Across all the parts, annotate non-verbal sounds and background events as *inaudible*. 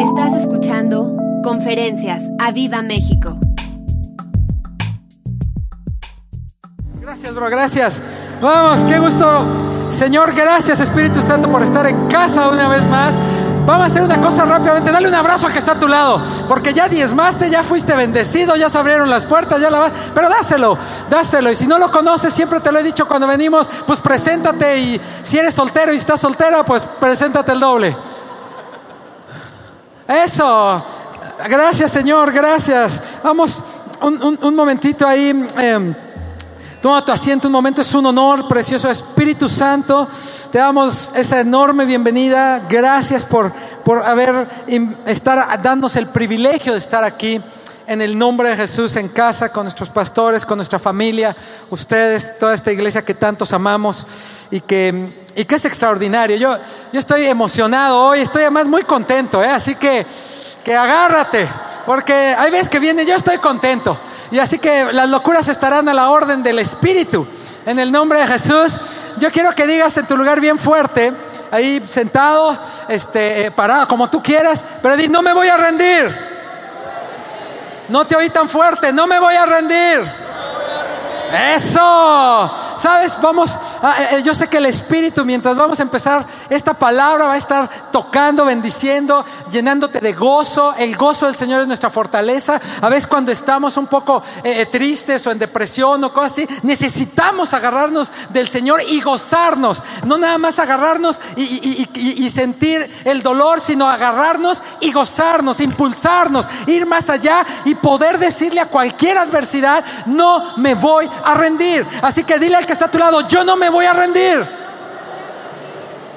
Estás escuchando Conferencias a Viva México. Gracias, bro, gracias. Vamos, qué gusto. Señor, gracias Espíritu Santo por estar en casa una vez más. Vamos a hacer una cosa rápidamente. Dale un abrazo al que está a tu lado. Porque ya diezmaste, ya fuiste bendecido, ya se abrieron las puertas, ya la vas. Pero dáselo, dáselo. Y si no lo conoces, siempre te lo he dicho cuando venimos, pues preséntate. Y si eres soltero y estás soltera, pues preséntate el doble. Eso. Gracias, Señor, gracias. Vamos un, un- momentito ahí. em, Toma tu asiento un momento, es un honor, precioso Espíritu Santo. Te damos esa enorme bienvenida. Gracias por, por haber estar dándonos el privilegio de estar aquí en el nombre de Jesús en casa con nuestros pastores, con nuestra familia, ustedes, toda esta iglesia que tantos amamos y que, y que es extraordinario. Yo, yo estoy emocionado hoy, estoy además muy contento, ¿eh? así que, que agárrate, porque hay veces que viene, yo estoy contento. Y así que las locuras estarán a la orden del Espíritu. En el nombre de Jesús, yo quiero que digas en tu lugar bien fuerte, ahí sentado, este, eh, parado, como tú quieras, pero di, no me voy a rendir. No te oí tan fuerte, no me voy a rendir. Eso. ¿Sabes? Vamos, a- eh, yo sé que el Espíritu, mientras vamos a empezar esta palabra, va a estar tocando, bendiciendo, llenándote de gozo. El gozo del Señor es nuestra fortaleza. A veces cuando estamos un poco eh, eh, tristes o en depresión o cosas así, necesitamos agarrarnos del Señor y gozarnos. No nada más agarrarnos y- y sentir el dolor, sino agarrarnos y gozarnos, impulsarnos, ir más allá y poder decirle a cualquier adversidad, no me voy a rendir. Así que dile al que está a tu lado, yo no me voy a rendir.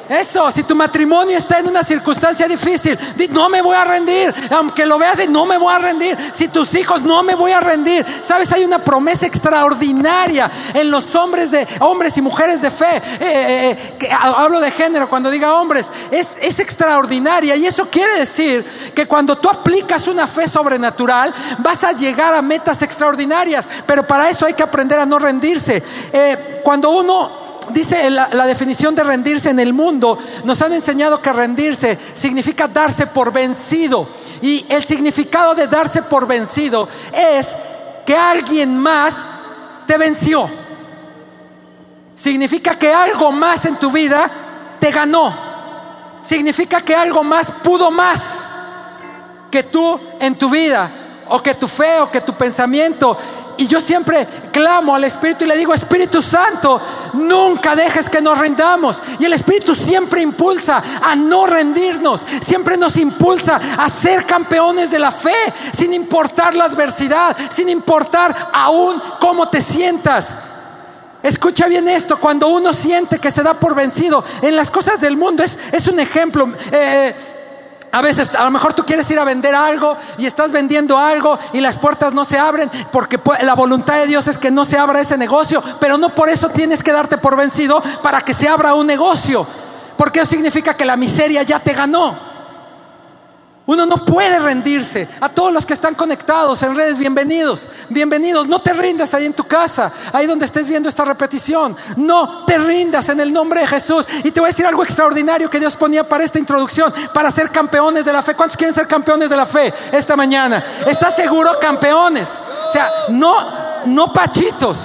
Eso, si tu matrimonio está en una circunstancia difícil, di, no me voy a rendir. Aunque lo veas, no me voy a rendir. Si tus hijos, no me voy a rendir. Sabes, hay una promesa extraordinaria en los hombres de hombres y mujeres de fe. Eh, eh, eh, que hablo de género cuando diga hombres, es, extraordinaria. Y eso quiere decir que cuando tú aplicas una fe sobrenatural, vas a llegar a metas extraordinarias. Pero para eso hay que aprender a no rendirse. Cuando uno Dice la, definición de rendirse en el mundo, nos han enseñado que rendirse significa darse por vencido. Y el significado de darse por vencido es que alguien más te venció. Significa que algo más en tu vida te ganó. Significa que algo más pudo más que tú en tu vida, o que tu fe, o que tu pensamiento. Y yo siempre clamo al Espíritu y le digo, Espíritu Santo, nunca dejes que nos rindamos. Y el Espíritu siempre impulsa a no rendirnos, siempre nos impulsa a ser campeones de la fe, sin importar la adversidad, sin importar aún cómo te sientas. Escucha bien esto, cuando uno siente que se da por vencido en las cosas del mundo, es, es un ejemplo. eh, a veces, a lo mejor tú quieres ir a vender algo y estás vendiendo algo y las puertas no se abren porque la voluntad de Dios es que no se abra ese negocio, pero no por eso tienes que darte por vencido para que se abra un negocio, porque eso significa que la miseria ya te ganó. Uno no puede rendirse. A todos los que están conectados en redes, bienvenidos. Bienvenidos. No te rindas ahí en tu casa, ahí donde estés viendo esta repetición. No te rindas en el nombre de Jesús. Y te voy a decir algo extraordinario que Dios ponía para esta introducción, para ser campeones de la fe. ¿Cuántos quieren ser campeones de la fe esta mañana? ¿Estás seguro? Campeones. O sea, no, no pachitos.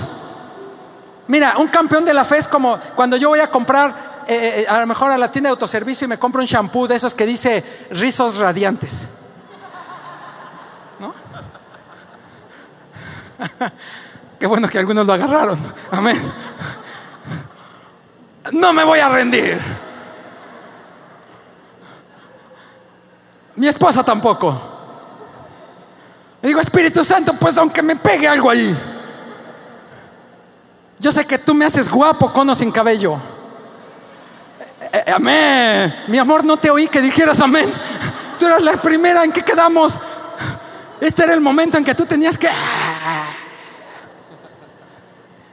Mira, un campeón de la fe es como cuando yo voy a comprar eh, eh, a lo mejor a la tienda de autoservicio y me compro un shampoo de esos que dice rizos radiantes. ¿No? *laughs* Qué bueno que algunos lo agarraron. Amén. No me voy a rendir. Mi esposa tampoco. Le digo, Espíritu Santo, pues aunque me pegue algo ahí. Yo sé que tú me haces guapo con o sin cabello. Eh, eh, amén. Mi amor, no te oí que dijeras amén. Tú eras la primera en que quedamos. Este era el momento en que tú tenías que...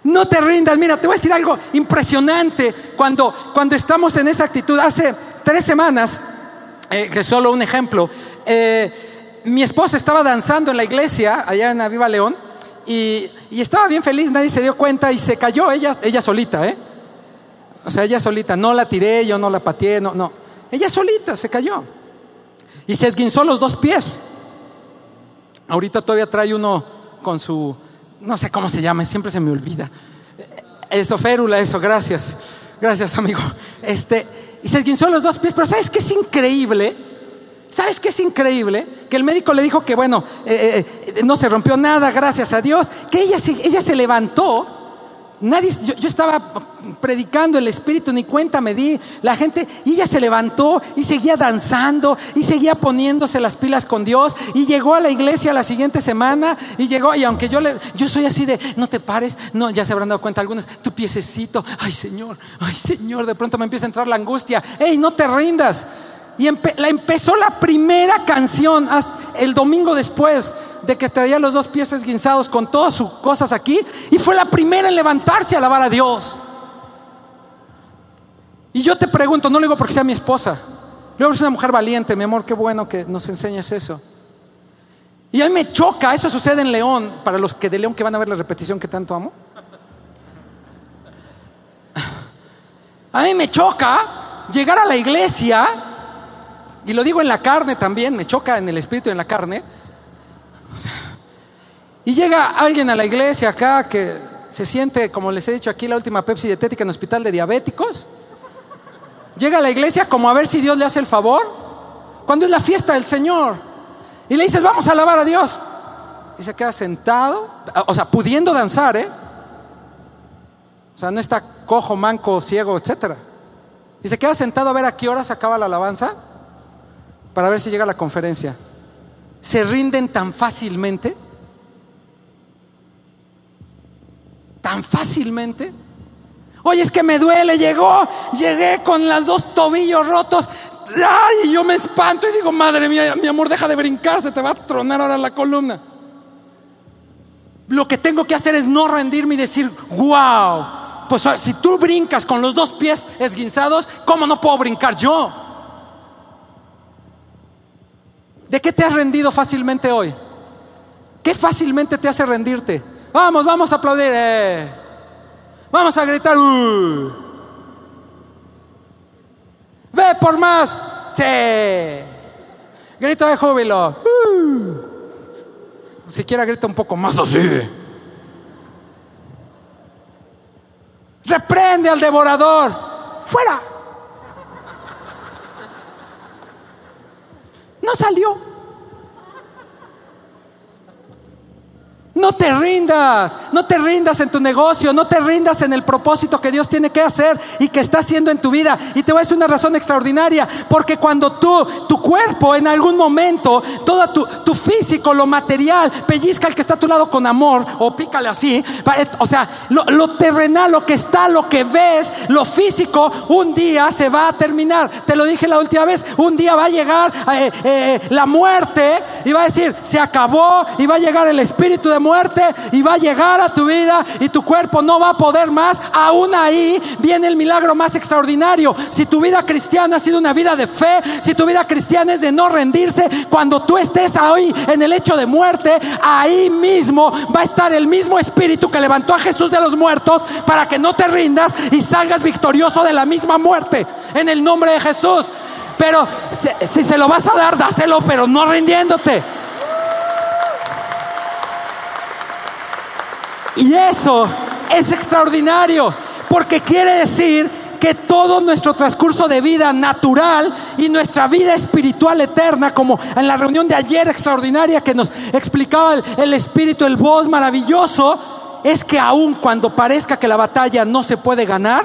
No te rindas. Mira, te voy a decir algo impresionante cuando, cuando estamos en esa actitud. Hace tres semanas, eh, que es solo un ejemplo, mi esposa estaba danzando en la iglesia allá en Aviva León y, y estaba bien feliz, nadie se dio cuenta y se cayó ella, ella solita, ¿eh? O sea, ella solita, no la tiré, yo no la pateé, no, no. Ella solita se cayó. Y se esguinzó los dos pies. Ahorita todavía trae uno con su, no sé cómo se llama, siempre se me olvida. Eso, férula, eso, gracias. Gracias, amigo. Este, y se esguinzó los dos pies, pero ¿sabes qué es increíble? ¿Sabes qué es increíble? Que el médico le dijo que, bueno, eh, eh, no se rompió nada, gracias a Dios, que ella, ella se levantó Nadie, yo, estaba predicando el Espíritu, ni cuenta me di. La gente, y ella se levantó y seguía danzando y seguía poniéndose las pilas con Dios. Y llegó a la iglesia la siguiente semana y llegó, y aunque yo le, yo soy así de, no te pares, no, ya se habrán dado cuenta algunos, tu piececito, ay Señor, ay Señor, de pronto me empieza a entrar la angustia, hey, no te rindas. Y la empezó la primera canción el domingo después de que traía los dos pies esguinzados con todas sus cosas aquí. Y fue la primera en levantarse a alabar a Dios. Y yo te pregunto, no lo digo porque sea mi esposa. Luego es una mujer valiente, mi amor, qué bueno que nos enseñes eso. Y a mí me choca, eso sucede en León, para los que de León que van a ver la repetición que tanto amo. A mí me choca llegar a la iglesia y lo digo en la carne también, me choca en el espíritu y en la carne. Y llega alguien a la iglesia acá que se siente, como les he dicho aquí, la última Pepsi dietética en el hospital de diabéticos. Llega a la iglesia como a ver si Dios le hace el favor, cuando es la fiesta del Señor. Y le dices, vamos a alabar a Dios. Y se queda sentado, o sea, pudiendo danzar, ¿eh? O sea, no está cojo, manco, ciego, etcétera. Y se queda sentado a ver a qué hora se acaba la alabanza para ver si llega la conferencia. ¿Se rinden tan fácilmente? ¿Tan fácilmente? Oye, es que me duele, llegó, llegué con las dos tobillos rotos. Ay, yo me espanto y digo, madre mía, mi amor, deja de brincar, se te va a tronar ahora la columna. Lo que tengo que hacer es no rendirme y decir, wow, pues si tú brincas con los dos pies esguinzados, ¿cómo no puedo brincar yo? ¿De qué te has rendido fácilmente hoy? ¿Qué fácilmente te hace rendirte? Vamos, vamos a aplaudir. Eh. Vamos a gritar. Uh. Ve por más. Sí. Grito de júbilo. Uh. Siquiera grita un poco más así. Reprende al devorador. Fuera. No salió. No te rindas, no te rindas en tu negocio, no te rindas en el propósito que Dios tiene que hacer y que está haciendo en tu vida. Y te voy a decir una razón extraordinaria, porque cuando tú, tu cuerpo en algún momento, todo tu, tu físico, lo material, pellizca al que está a tu lado con amor o pícale así, o sea, lo, terrenal, lo que está, lo que ves, lo físico, un día se va a terminar. Te lo dije la última vez, un día va a llegar eh, eh, la muerte y va a decir, se acabó y va a llegar el espíritu de muerte y va a llegar a tu vida y tu cuerpo no va a poder más, aún ahí viene el milagro más extraordinario. Si tu vida cristiana ha sido una vida de fe, si tu vida cristiana es de no rendirse, cuando tú estés ahí en el hecho de muerte, ahí mismo va a estar el mismo espíritu que levantó a Jesús de los muertos para que no te rindas y salgas victorioso de la misma muerte en el nombre de Jesús. Pero si se lo vas a dar, dáselo, pero no rindiéndote. Y eso es extraordinario, porque quiere decir que todo nuestro transcurso de vida natural y nuestra vida espiritual eterna, como en la reunión de ayer extraordinaria que nos explicaba el, Espíritu, el voz maravilloso, es que aun cuando parezca que la batalla no se puede ganar,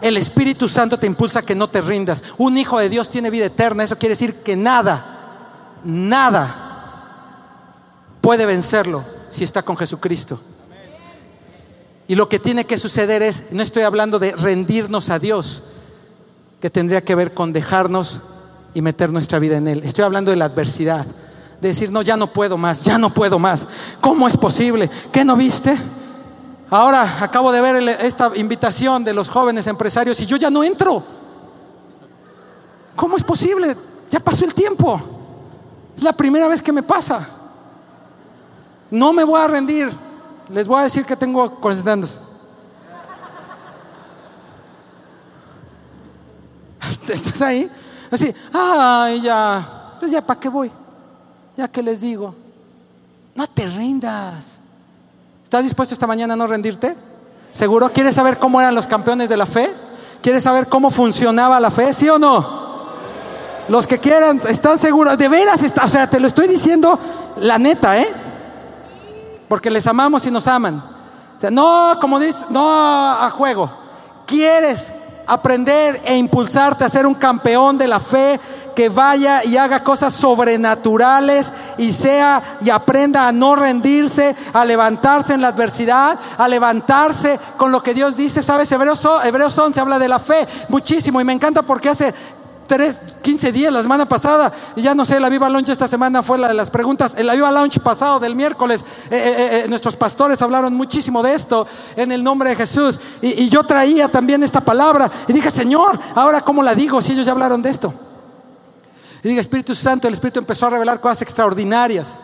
el Espíritu Santo te impulsa a que no te rindas. Un hijo de Dios tiene vida eterna, eso quiere decir que nada, nada puede vencerlo si está con Jesucristo. Y lo que tiene que suceder es, no estoy hablando de rendirnos a Dios, que tendría que ver con dejarnos y meter nuestra vida en Él. Estoy hablando de la adversidad, de decir, no, ya no puedo más, ya no puedo más. ¿Cómo es posible? ¿Qué no viste? Ahora acabo de ver esta invitación de los jóvenes empresarios y yo ya no entro. ¿Cómo es posible? Ya pasó el tiempo. Es la primera vez que me pasa. No me voy a rendir. Les voy a decir que tengo concentrándose. *laughs* ¿Estás ahí? Así, ay, ya. Pues ya, ¿para qué voy? Ya que les digo, no te rindas. ¿Estás dispuesto esta mañana a no rendirte? ¿Seguro? ¿Quieres saber cómo eran los campeones de la fe? ¿Quieres saber cómo funcionaba la fe? ¿Sí o no? Los que quieran, ¿están seguros? De veras, está, o sea, te lo estoy diciendo la neta, ¿eh? Porque les amamos y nos aman. No, como dice, no a juego. ¿Quieres aprender e impulsarte a ser un campeón de la fe? que vaya y haga cosas sobrenaturales y sea y aprenda a no rendirse, a levantarse en la adversidad, a levantarse con lo que Dios dice. ¿Sabes? Hebreos, Hebreos 11 habla de la fe muchísimo y me encanta porque hace 3, 15 días, la semana pasada, y ya no sé, la Viva Launch esta semana fue la de las preguntas, en la Viva Launch pasado del miércoles, eh, eh, eh, nuestros pastores hablaron muchísimo de esto en el nombre de Jesús, y, y yo traía también esta palabra, y dije, Señor, ahora cómo la digo si ellos ya hablaron de esto. Y dije, Espíritu Santo, el Espíritu empezó a revelar cosas extraordinarias.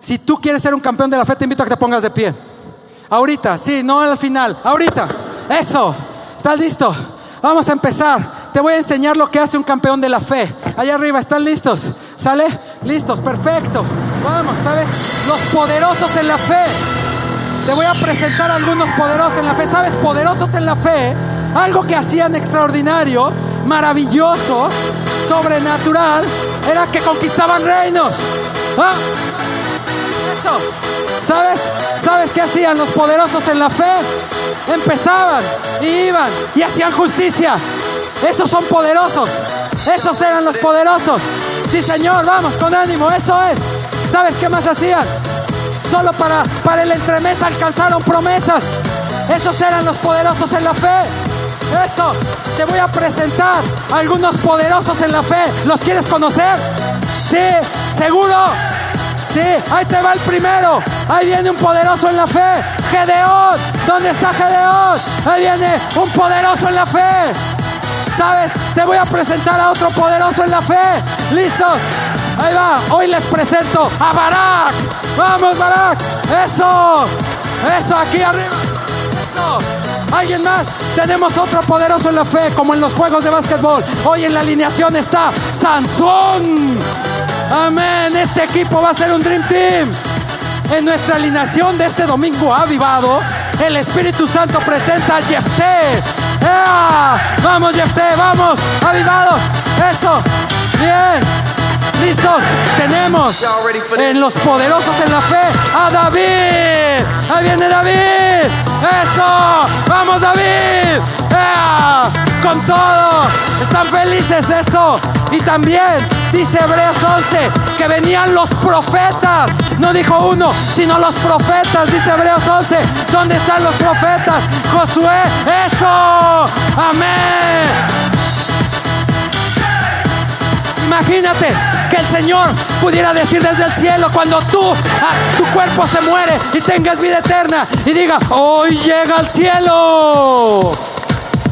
Si tú quieres ser un campeón de la fe, te invito a que te pongas de pie. Ahorita, sí, no al final, ahorita. Eso, ¿estás listo? Vamos a empezar. Te voy a enseñar lo que hace un campeón de la fe. Allá arriba, ¿están listos? ¿Sale? Listos, perfecto. Vamos, ¿sabes? Los poderosos en la fe. Te voy a presentar algunos poderosos en la fe. ¿Sabes? Poderosos en la fe. Algo que hacían extraordinario, maravilloso, sobrenatural, era que conquistaban reinos. ¿Ah? Eso. ¿Sabes? ¿Sabes qué hacían los poderosos en la fe? Empezaban y iban y hacían justicia. Esos son poderosos. Esos eran los poderosos. Sí, Señor, vamos con ánimo. Eso es. ¿Sabes qué más hacían? Solo para, para el entremés alcanzaron promesas. Esos eran los poderosos en la fe. Eso. Te voy a presentar algunos poderosos en la fe. ¿Los quieres conocer? Sí, seguro. Sí, ahí te va el primero. Ahí viene un poderoso en la fe. Gedeón. ¿Dónde está Gedeón? Ahí viene un poderoso en la fe. ¿Sabes? Te voy a presentar a otro poderoso en la fe. ¿Listos? Ahí va. Hoy les presento a Barak. Vamos, Barak. Eso. Eso, aquí arriba. Eso. ¿Alguien más? Tenemos otro poderoso en la fe, como en los juegos de básquetbol. Hoy en la alineación está Sansón. Amén. Este equipo va a ser un Dream Team. En nuestra alineación de este domingo avivado, el Espíritu Santo presenta a Jefté. ¡Ea! Vamos, Jefté, vamos, avivados. Eso. Bien. ¿Listos? Tenemos en los poderosos en la fe a David. Ahí viene David. Eso. Vamos David. ¡Ea! Con todo. Están felices eso. Y también dice Hebreos 11 que venían los profetas. No dijo uno, sino los profetas. Dice Hebreos 11. ¿Dónde están los profetas? Josué. Eso. Amén. Imagínate que el Señor pudiera decir desde el cielo cuando tú, ah, tu cuerpo se muere y tengas vida eterna y diga, hoy llega al cielo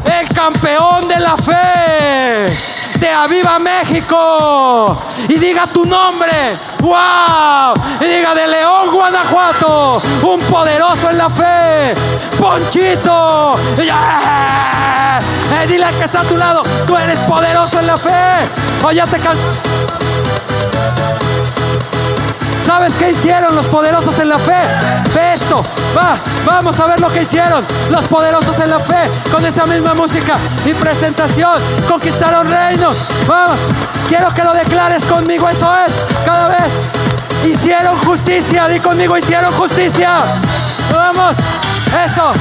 el campeón de la fe de Aviva México. Y diga tu nombre, wow, y diga de León, Guanajuato, un poderoso en la fe, Ponchito, eh, dile al que está a tu lado, tú eres poderoso en la fe, o ya te ¿Sabes qué hicieron los poderosos en la fe? Va, vamos a ver lo que hicieron los poderosos en la fe con esa misma música y presentación. Conquistaron reinos. Vamos, quiero que lo declares conmigo. Eso es, cada vez. Hicieron justicia. Di conmigo, hicieron justicia. Vamos, eso.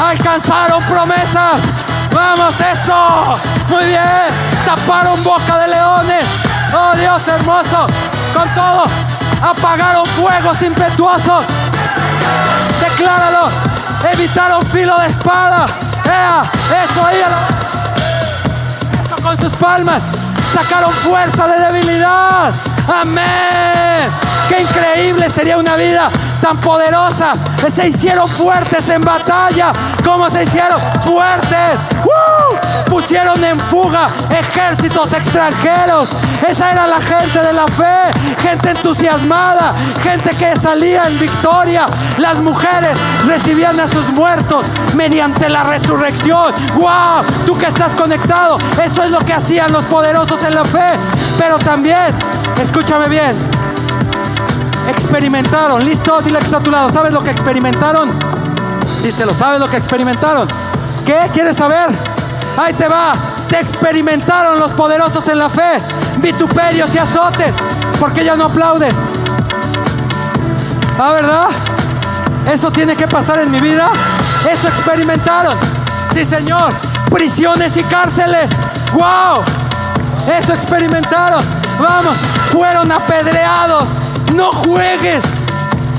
Alcanzaron promesas. Vamos, eso. Muy bien. Taparon boca de leones. Oh Dios hermoso. Con todo apagaron fuegos impetuosos. Decláralo. Evitaron filo de espada. eso ahí. Con sus palmas. Sacaron fuerza de debilidad. Amén. Qué increíble sería una vida tan poderosa. Se hicieron fuertes en batalla. ¿Cómo se hicieron? Fuertes. Pusieron en fuga ejércitos extranjeros. Esa era la gente de la fe. Gente entusiasmada. Gente que salía en victoria. Las mujeres recibían a sus muertos mediante la resurrección. ¡Wow! Tú que estás conectado. Eso es lo que hacían los poderosos en la fe. Pero también, escúchame bien experimentaron. ¿Listo? Dile a tu lado. ¿Sabes lo que experimentaron? Díselo, ¿sabes lo que experimentaron? ¿Qué? ¿Quieres saber? Ahí te va. Se experimentaron los poderosos en la fe. Vituperios y azotes. porque ya no aplauden? ¿Ah, verdad? ¿Eso tiene que pasar en mi vida? Eso experimentaron. Sí, Señor. Prisiones y cárceles. ¡Wow! Eso experimentaron. Vamos, fueron apedreados, no juegues.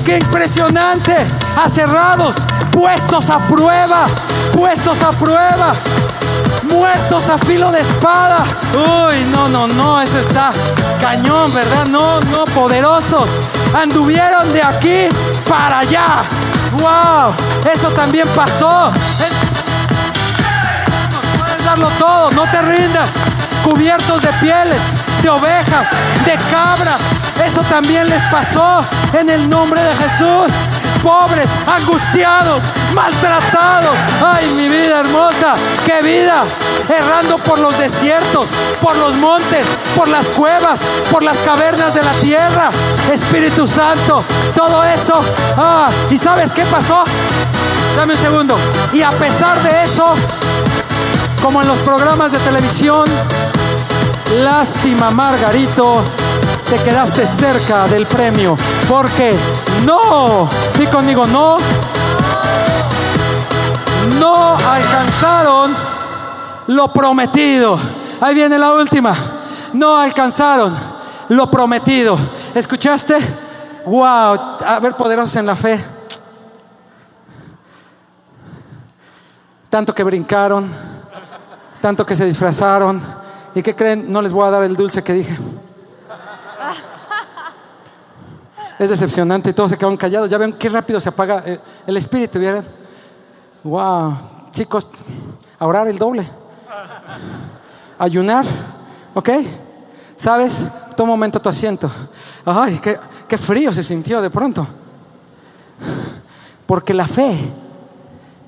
Qué impresionante. Acerrados, puestos a prueba, puestos a prueba, muertos a filo de espada. Uy, no, no, no, eso está cañón, ¿verdad? No, no, poderosos. Anduvieron de aquí para allá. ¡Wow! Eso también pasó. Puedes darlo todo, no te rindas. Cubiertos de pieles, de ovejas, de cabras, eso también les pasó en el nombre de Jesús. Pobres, angustiados, maltratados. Ay, mi vida hermosa, qué vida. Errando por los desiertos, por los montes, por las cuevas, por las cavernas de la tierra. Espíritu Santo, todo eso. Ah, ¿y sabes qué pasó? Dame un segundo. Y a pesar de eso, como en los programas de televisión, lástima Margarito, te quedaste cerca del premio. Porque no, di conmigo, no, no alcanzaron lo prometido. Ahí viene la última. No alcanzaron lo prometido. ¿Escuchaste? Wow, a ver, poderosos en la fe. Tanto que brincaron, tanto que se disfrazaron. ¿Y qué creen? No les voy a dar el dulce que dije. Es decepcionante y todos se quedaron callados. Ya ven qué rápido se apaga eh, el espíritu. ¿vieron? Wow, chicos, a orar el doble. Ayunar, ¿ok? ¿Sabes? Toma un momento tu asiento. Ay, qué, qué frío se sintió de pronto. Porque la fe,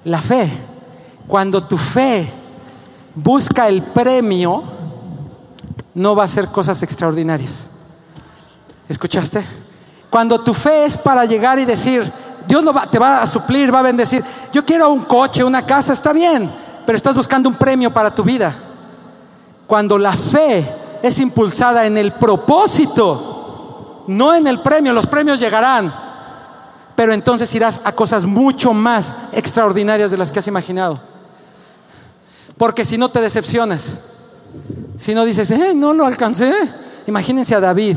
la fe, cuando tu fe busca el premio, no va a hacer cosas extraordinarias. ¿Escuchaste? Cuando tu fe es para llegar y decir, Dios te va a suplir, va a bendecir. Yo quiero un coche, una casa, está bien, pero estás buscando un premio para tu vida. Cuando la fe es impulsada en el propósito, no en el premio, los premios llegarán, pero entonces irás a cosas mucho más extraordinarias de las que has imaginado. Porque si no te decepcionas, si no dices, eh, no lo alcancé, imagínense a David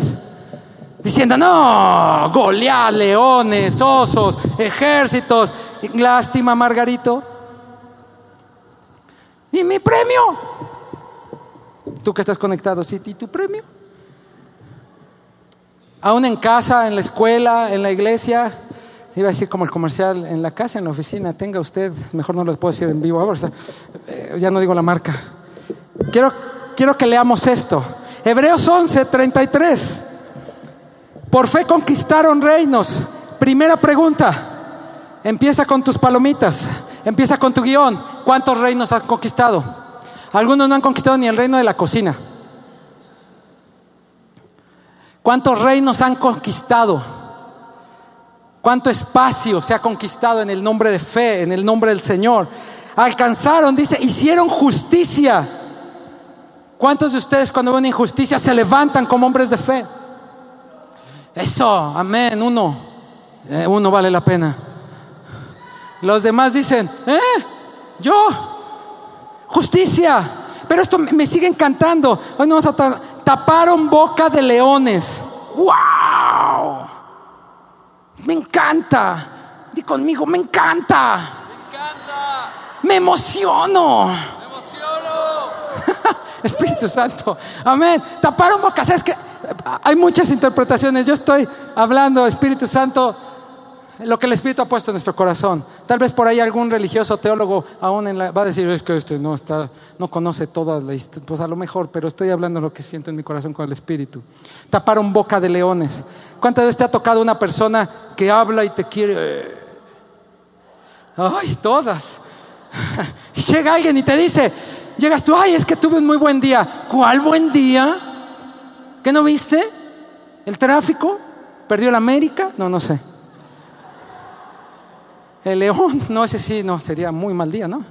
diciendo, no, Goliat, leones, osos, ejércitos. Lástima, Margarito. ¿Y mi premio? Tú que estás conectado, ¿sí? ¿Y tu premio? Aún en casa, en la escuela, en la iglesia, iba a decir como el comercial, en la casa, en la oficina, tenga usted, mejor no lo puedo decir en vivo, ahora, eh, ya no digo la marca. Quiero, quiero que leamos esto. Hebreos 11, 33. Por fe conquistaron reinos. Primera pregunta. Empieza con tus palomitas. Empieza con tu guion. ¿Cuántos reinos has conquistado? Algunos no han conquistado ni el reino de la cocina. ¿Cuántos reinos han conquistado? ¿Cuánto espacio se ha conquistado en el nombre de fe, en el nombre del Señor? Alcanzaron, dice, hicieron justicia. ¿Cuántos de ustedes cuando ven injusticia se levantan como hombres de fe? Eso, amén, uno. Eh, uno vale la pena. Los demás dicen, ¿eh? Yo, justicia. Pero esto me sigue encantando. Hoy no vamos a taparon boca de leones. ¡Wow! Me encanta. Di conmigo, me encanta. Me encanta. Me emociono. Me emociono. *laughs* Espíritu Santo. Amén. Taparon boca. ¿Sabes qué? Hay muchas interpretaciones. Yo estoy hablando, Espíritu Santo, lo que el Espíritu ha puesto en nuestro corazón. Tal vez por ahí algún religioso teólogo aún en la, va a decir, es que este no, está, no conoce toda la historia. Pues a lo mejor, pero estoy hablando lo que siento en mi corazón con el Espíritu. Taparon boca de leones. ¿Cuántas veces te ha tocado una persona que habla y te quiere... Ay, todas. *laughs* Llega alguien y te dice, llegas tú, ay, es que tuve un muy buen día. ¿Cuál buen día? ¿Qué no viste? ¿El tráfico? ¿Perdió la América? No, no sé. El león, no, ese sí, no, sería muy mal día, ¿no?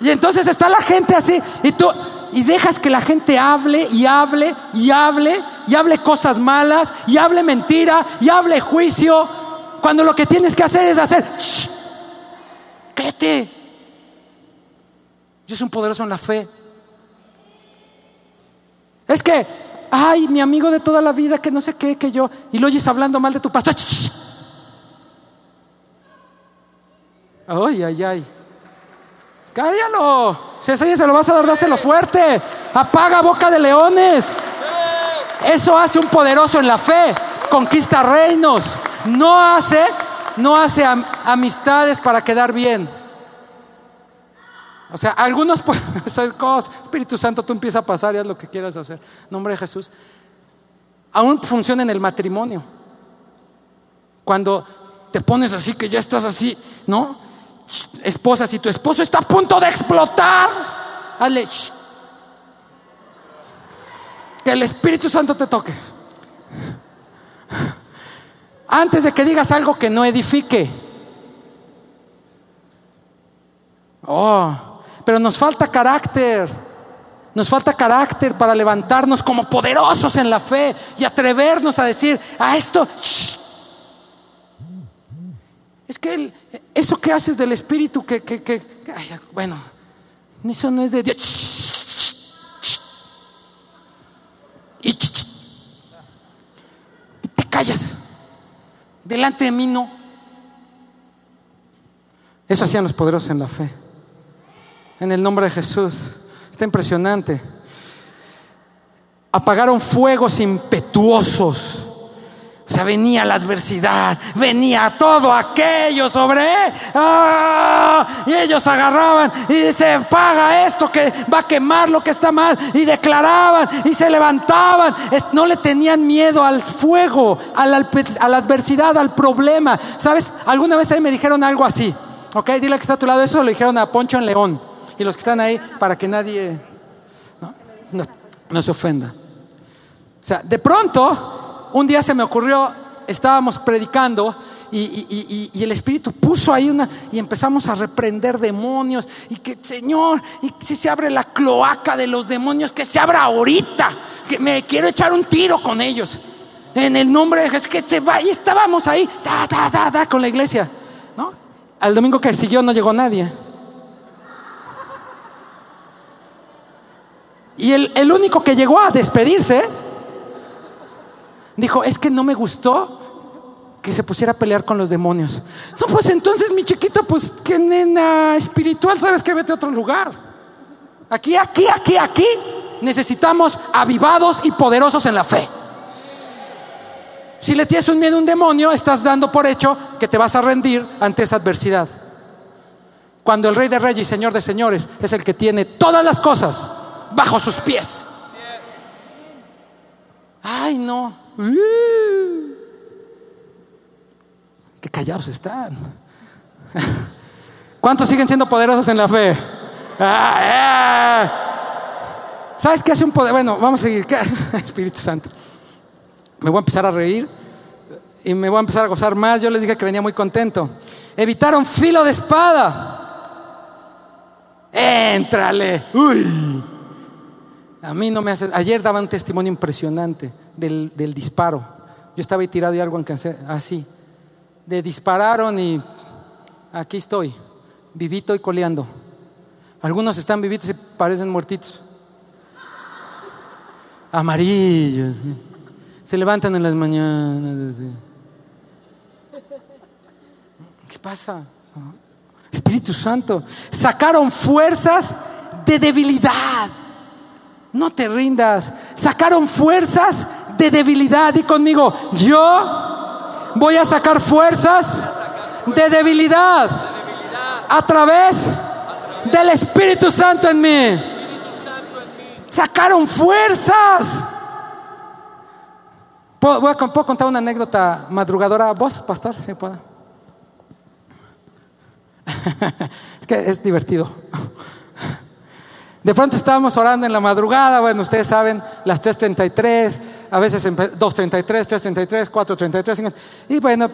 Y entonces está la gente así, y tú, y dejas que la gente hable y hable y hable y hable cosas malas y hable mentira y hable juicio, cuando lo que tienes que hacer es hacer, cállate. Yo soy un poderoso en la fe. Es que, ay, mi amigo de toda la vida, que no sé qué, que yo, y lo oyes hablando mal de tu pastor. Ay, ay, ay. Cállalo. Si ese se lo vas a dar, dáselo fuerte. Apaga boca de leones. Eso hace un poderoso en la fe. Conquista reinos. No hace, no hace amistades para quedar bien. O sea, algunos, *laughs* Espíritu Santo, tú empiezas a pasar y haz lo que quieras hacer. Nombre de Jesús. Aún funciona en el matrimonio. Cuando te pones así, que ya estás así, ¿no? Esposa, si tu esposo está a punto de explotar, hazle. Que el Espíritu Santo te toque. Antes de que digas algo que no edifique. Oh, pero nos falta carácter. Nos falta carácter para levantarnos como poderosos en la fe y atrevernos a decir a esto. Es que eso que haces del Espíritu, que, bueno, eso no es de Dios. Y, te callas. Delante de mí no. Eso hacían los poderosos en la fe. En el nombre de Jesús. Está impresionante. Apagaron fuegos impetuosos o sea, venía la adversidad, venía todo aquello sobre él. ¡Ah! Y ellos agarraban y se paga esto que va a quemar lo que está mal. Y declaraban y se levantaban. No le tenían miedo al fuego, a la, adversidad, al problema. ¿Sabes? Alguna vez ahí me dijeron algo así. Ok, dile que está a tu lado. Eso lo dijeron a Poncho en León. Y los que están ahí, para que nadie no se ofenda. O sea, de pronto un día se me ocurrió, estábamos predicando y, el Espíritu puso ahí una y empezamos a reprender demonios y que Señor, y si se abre la cloaca de los demonios, que se abra ahorita, que me quiero echar un tiro con ellos. En el nombre de Jesús, que se va. Y estábamos ahí, con la iglesia. ¿no? Al domingo que siguió no llegó nadie. Y el, el único que llegó a despedirse Dijo, es que no me gustó que se pusiera a pelear con los demonios. No, pues entonces mi chiquito, pues qué nena espiritual, ¿sabes que Vete a otro lugar. Aquí, aquí, aquí, aquí necesitamos avivados y poderosos en la fe. Si le tienes un miedo a un demonio, estás dando por hecho que te vas a rendir ante esa adversidad. Cuando el Rey de Reyes y Señor de Señores es el que tiene todas las cosas bajo sus pies. Ay, no. Uh. qué callados están. ¿Cuántos siguen siendo poderosos en la fe? Ah, eh. ¿Sabes qué hace un poder? Bueno, vamos a seguir. *laughs* Espíritu Santo. Me voy a empezar a reír y me voy a empezar a gozar más. Yo les dije que venía muy contento. Evitaron filo de espada. Éntrale. Uy. A mí no me hace. Ayer daba un testimonio impresionante del, disparo. Yo estaba ahí tirado y algo alcancé así. De dispararon y aquí estoy, vivito y coleando. Algunos están vivitos y parecen muertitos. Amarillos. Se levantan en las mañanas. ¿Qué pasa? Espíritu Santo. Sacaron fuerzas de debilidad. No te rindas. Sacaron fuerzas de debilidad. Y conmigo, yo voy a sacar fuerzas de debilidad a través del Espíritu Santo en mí. Sacaron fuerzas. ¿Puedo, ¿puedo contar una anécdota madrugadora? ¿Vos, pastor? Sí, puedo. *laughs* es que es divertido. De pronto estábamos orando en la madrugada, bueno, ustedes saben, las 3.33, a veces empe- 2.33, 3.33, 4.33, 5, y bueno,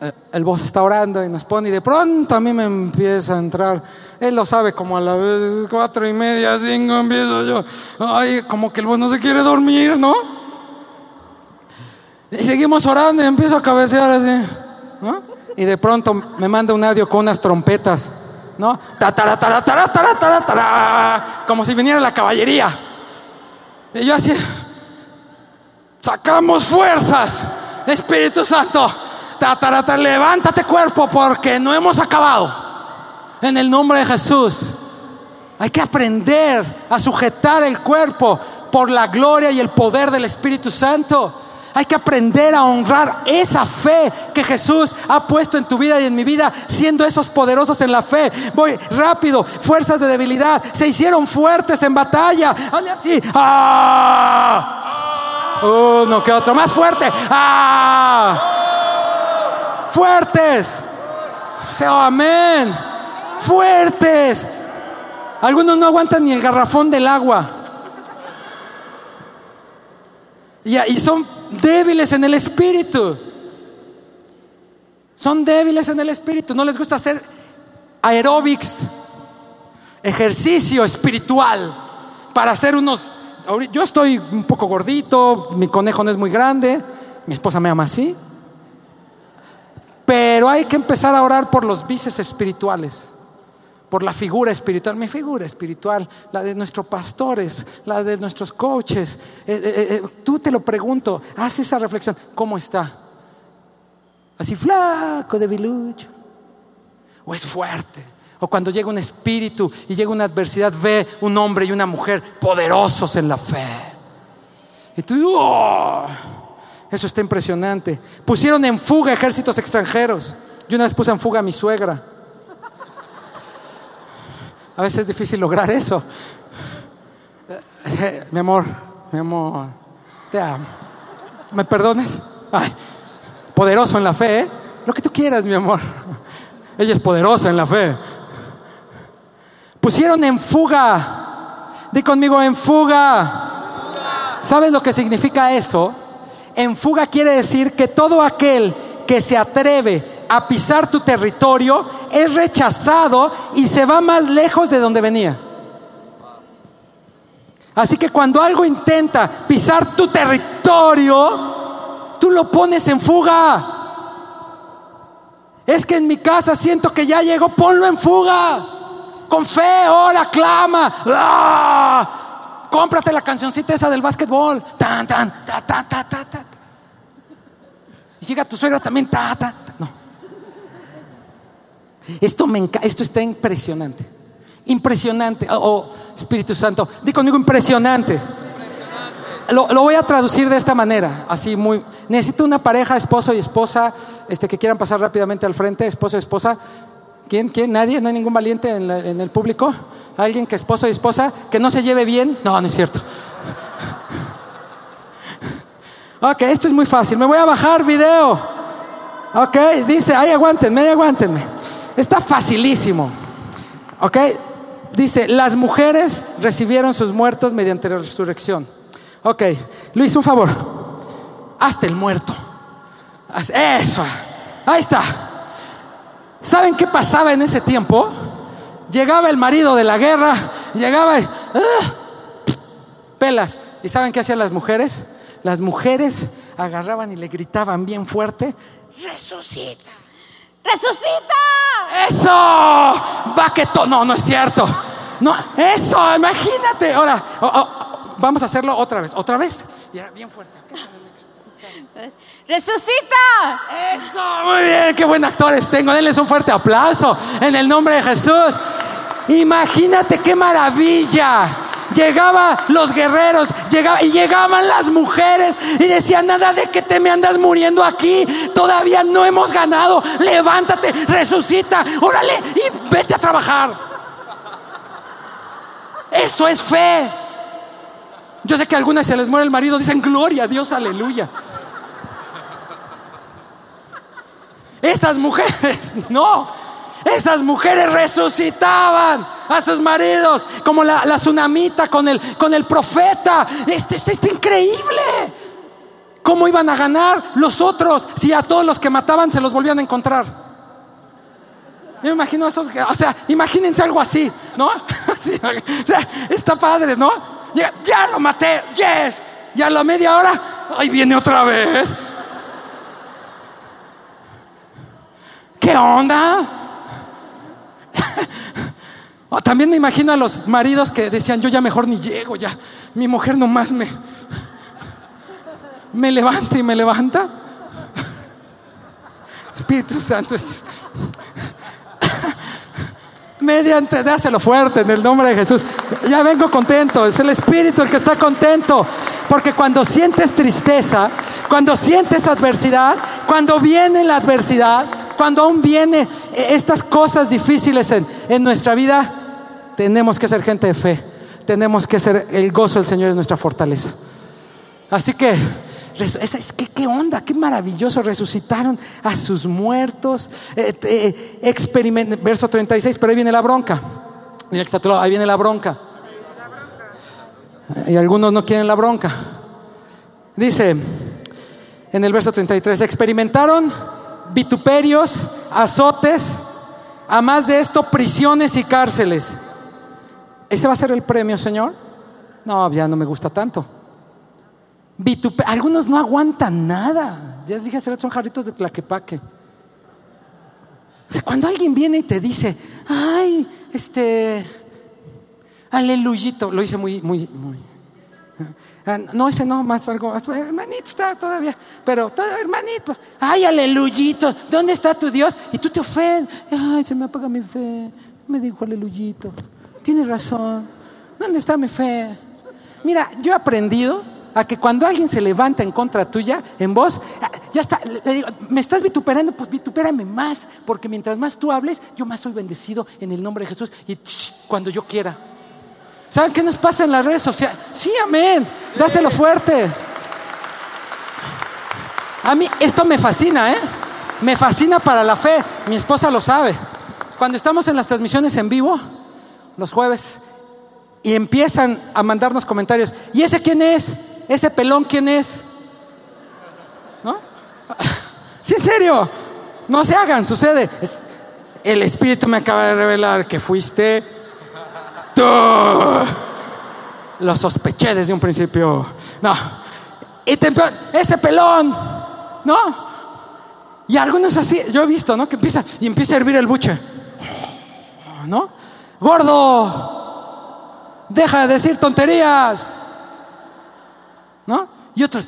eh, el voz está orando y nos pone, y de pronto a mí me empieza a entrar, él lo sabe, como a las cuatro y media, cinco, empiezo yo, ay, como que el voz no se quiere dormir, ¿no? Y seguimos orando y empiezo a cabecear así. Y de pronto me manda un audio con unas trompetas, ¿no? Como si viniera la caballería. Y yo así, sacamos fuerzas, Espíritu Santo, levántate cuerpo porque no hemos acabado. En el nombre de Jesús. Hay que aprender a sujetar el cuerpo por la gloria y el poder del Espíritu Santo. Hay que aprender a honrar esa fe que Jesús ha puesto en tu vida y en mi vida, siendo esos poderosos en la fe. Voy rápido, fuerzas de debilidad, se hicieron fuertes en batalla. Hazle así. ¡Ah! Uno que otro, más fuerte. ¡Ah! Fuertes. Oh, amén. Fuertes. Algunos no aguantan ni el garrafón del agua. Y, son débiles en el espíritu. Son débiles en el espíritu. No les gusta hacer aeróbics, ejercicio espiritual para hacer unos... Yo estoy un poco gordito, mi conejo no es muy grande, mi esposa me ama así. Pero hay que empezar a orar por los bíceps espirituales por la figura espiritual, mi figura espiritual, la de nuestros pastores, la de nuestros coaches. Eh, eh, eh, tú te lo pregunto, haz esa reflexión, ¿cómo está? Así flaco, debilucho, o es fuerte. O cuando llega un espíritu y llega una adversidad, ve un hombre y una mujer poderosos en la fe. Y tú, ¡oh! eso está impresionante. Pusieron en fuga ejércitos extranjeros. Yo una vez puse en fuga a mi suegra. A veces es difícil lograr eso. Eh, mi amor, mi amor, te amo. ¿Me perdones? Ay, poderoso en la fe, ¿eh? Lo que tú quieras, mi amor. Ella es poderosa en la fe. Pusieron en fuga. Di conmigo, en fuga. ¿Sabes lo que significa eso? En fuga quiere decir que todo aquel que se atreve a pisar tu territorio es rechazado y se va más lejos de donde venía. Así que cuando algo intenta pisar tu territorio, tú lo pones en fuga. Es que en mi casa siento que ya llegó, ponlo en fuga. Con fe, ora, clama. ¡Ah! Cómprate la cancioncita esa del básquetbol. Tan, tan, ta, ta, ta, ta, ta. Y llega tu suegra también, ta, ta. Esto, me esto está impresionante. Impresionante. Oh, oh, Espíritu Santo, di conmigo impresionante. Lo, lo voy a traducir de esta manera, así muy. Necesito una pareja, esposo y esposa, este, que quieran pasar rápidamente al frente, esposo y esposa. ¿Quién? ¿Quién? ¿Nadie? ¿No hay ningún valiente en, la- en el público? ¿Alguien que esposo y esposa que no se lleve bien? No, no es cierto. *laughs* Ok, esto es muy fácil. Me voy a bajar video. Ok, dice, ahí aguántenme, ahí aguántenme. Está facilísimo. Ok, dice, las mujeres recibieron sus muertos mediante la resurrección. Ok, Luis, un favor. Hazte el muerto. Eso, ahí está. ¿Saben qué pasaba en ese tiempo? Llegaba el marido de la guerra, llegaba y, ¡ah! pelas. ¿Y saben qué hacían las mujeres? Las mujeres agarraban y le gritaban bien fuerte, resucita. ¡Resucita! ¡Eso! ¡Baquetón! No, no es cierto. No, eso, imagínate. Ahora, oh, oh, vamos a hacerlo otra vez. ¿Otra vez? Bien fuerte. ¡Resucita! Eso, muy bien, qué buen actores tengo. Denles un fuerte aplauso en el nombre de Jesús. Imagínate qué maravilla. Llegaban los guerreros, llegaba, y llegaban las mujeres y decían, nada de que te me andas muriendo aquí, todavía no hemos ganado, levántate, resucita, órale y vete a trabajar. Eso es fe. Yo sé que a algunas se les muere el marido, dicen, gloria a Dios, aleluya. Esas mujeres, *laughs* no, esas mujeres resucitaban a sus maridos, como la, tsunamita con el, con el profeta. Esto este, este, increíble. ¿Cómo iban a ganar los otros si a todos los que mataban se los volvían a encontrar? Yo me imagino esos, o sea, imagínense algo así, ¿no? *laughs* o sea, está padre, ¿no? Ya, ya lo maté, yes. Y a la media hora, ahí viene otra vez. ¿Qué onda? *laughs* también me imagino a los maridos que decían, yo ya mejor ni llego, ya. Mi mujer nomás me, me levanta y me levanta. *laughs* Espíritu Santo, *laughs* mediante, dáselo fuerte en el nombre de Jesús. Ya vengo contento, es el Espíritu el que está contento. Porque cuando sientes tristeza, cuando sientes adversidad, cuando viene la adversidad, cuando aún viene estas cosas difíciles en, nuestra vida, tenemos que ser gente de fe. Tenemos que ser el gozo del Señor es nuestra fortaleza. Así que, ¿qué, onda? Qué maravilloso. Resucitaron a sus muertos. Eh, verso 36, pero ahí viene la bronca. ahí viene la bronca. Y algunos no quieren la bronca. Dice en el verso 33, experimentaron vituperios, azotes, a más de esto prisiones y cárceles. ¿Ese va a ser el premio, Señor? No, ya no me gusta tanto. Algunos no aguantan nada. Ya les dije, son jarritos de tlaquepaque. cuando alguien viene y te dice, ay, este, aleluyito, lo hice muy, muy, muy no, ese no, más algo. Hermanito está todavía. Pero, hermanito, ay, aleluyito, ¿dónde está tu Dios? Y tú te ofendes. Ay, se me apaga mi fe. Me dijo aleluyito. Tienes razón. ¿Dónde está mi fe? Mira, yo he aprendido a que cuando alguien se levanta en contra tuya, en voz, ah, ya está, le digo, me estás vituperando, pues vitupérame más, porque mientras más tú hables, yo más soy bendecido en el nombre de Jesús y cuando yo quiera. ¿Saben qué nos pasa en las redes sociales? Sí, amén. Dáselo fuerte. A mí esto me fascina, ¿eh? Me fascina para la fe. Mi esposa lo sabe. Cuando estamos en las transmisiones en vivo, los jueves, y empiezan a mandarnos comentarios, ¿y ese quién es? ¿Ese pelón quién es? ¿No? *laughs* Sí, en serio. No se hagan, sucede. El Espíritu me acaba de revelar que fuiste lo sospeché desde un principio. No. Y ese pelón, ¿no? Y algunos así, yo he visto, ¿no? Que empieza y empieza a hervir el buche. ¿No? Gordo, deja de decir tonterías. ¿No? Y otros.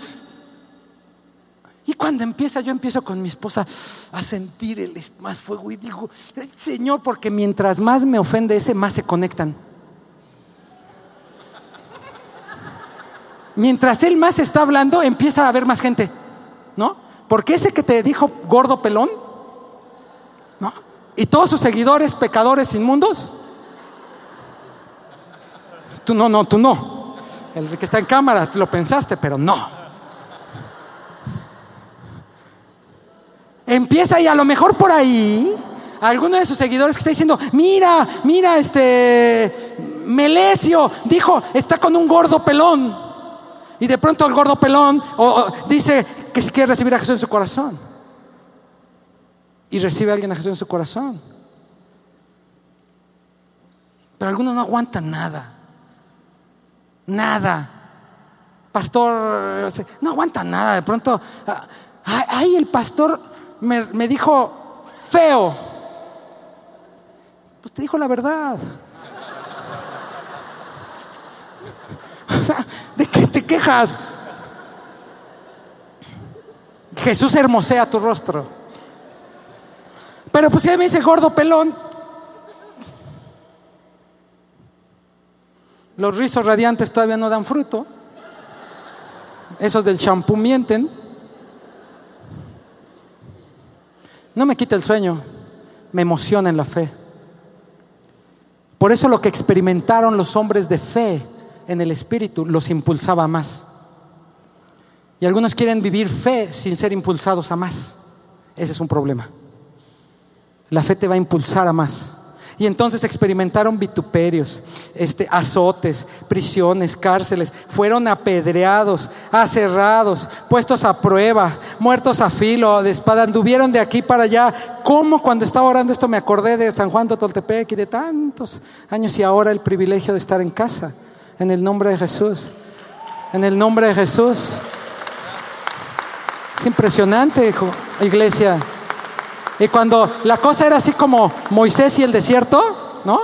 Y cuando empieza, yo empiezo con mi esposa a sentir el más fuego y digo, Señor, porque mientras más me ofende ese, más se conectan. Mientras él más está hablando, empieza a haber más gente, ¿no? Porque ese que te dijo gordo pelón, ¿no? Y todos sus seguidores pecadores inmundos, tú no, no, tú no. El que está en cámara, lo pensaste, pero no. Empieza y a lo mejor por ahí, alguno de sus seguidores que está diciendo, mira, mira, este, Melesio dijo, está con un gordo pelón. Y de pronto el gordo pelón dice que si quiere recibir a Jesús en su corazón. Y recibe a alguien a Jesús en su corazón. Pero algunos no aguantan nada. Nada. Pastor, no aguanta nada. De pronto, ah, ay, el pastor me, me dijo feo. Pues te dijo la verdad. *laughs* O sea, Jesús hermosea tu rostro. Pero pues si me dice gordo pelón. Los rizos radiantes todavía no dan fruto. Esos del champú mienten. No me quita el sueño, me emociona en la fe. Por eso lo que experimentaron los hombres de fe en el Espíritu los impulsaba más. Y algunos quieren vivir fe sin ser impulsados a más. Ese es un problema. La fe te va a impulsar a más. Y entonces experimentaron vituperios, este, azotes, prisiones, cárceles, fueron apedreados, aserrados, puestos a prueba, muertos a filo, de espada, anduvieron de aquí para allá. ¿Cómo cuando estaba orando esto me acordé de San Juan de Toltepec y de tantos años y ahora el privilegio de estar en casa? En el nombre de Jesús. En el nombre de Jesús. Es impresionante, iglesia. Y cuando la cosa era así como Moisés y el desierto, ¿no?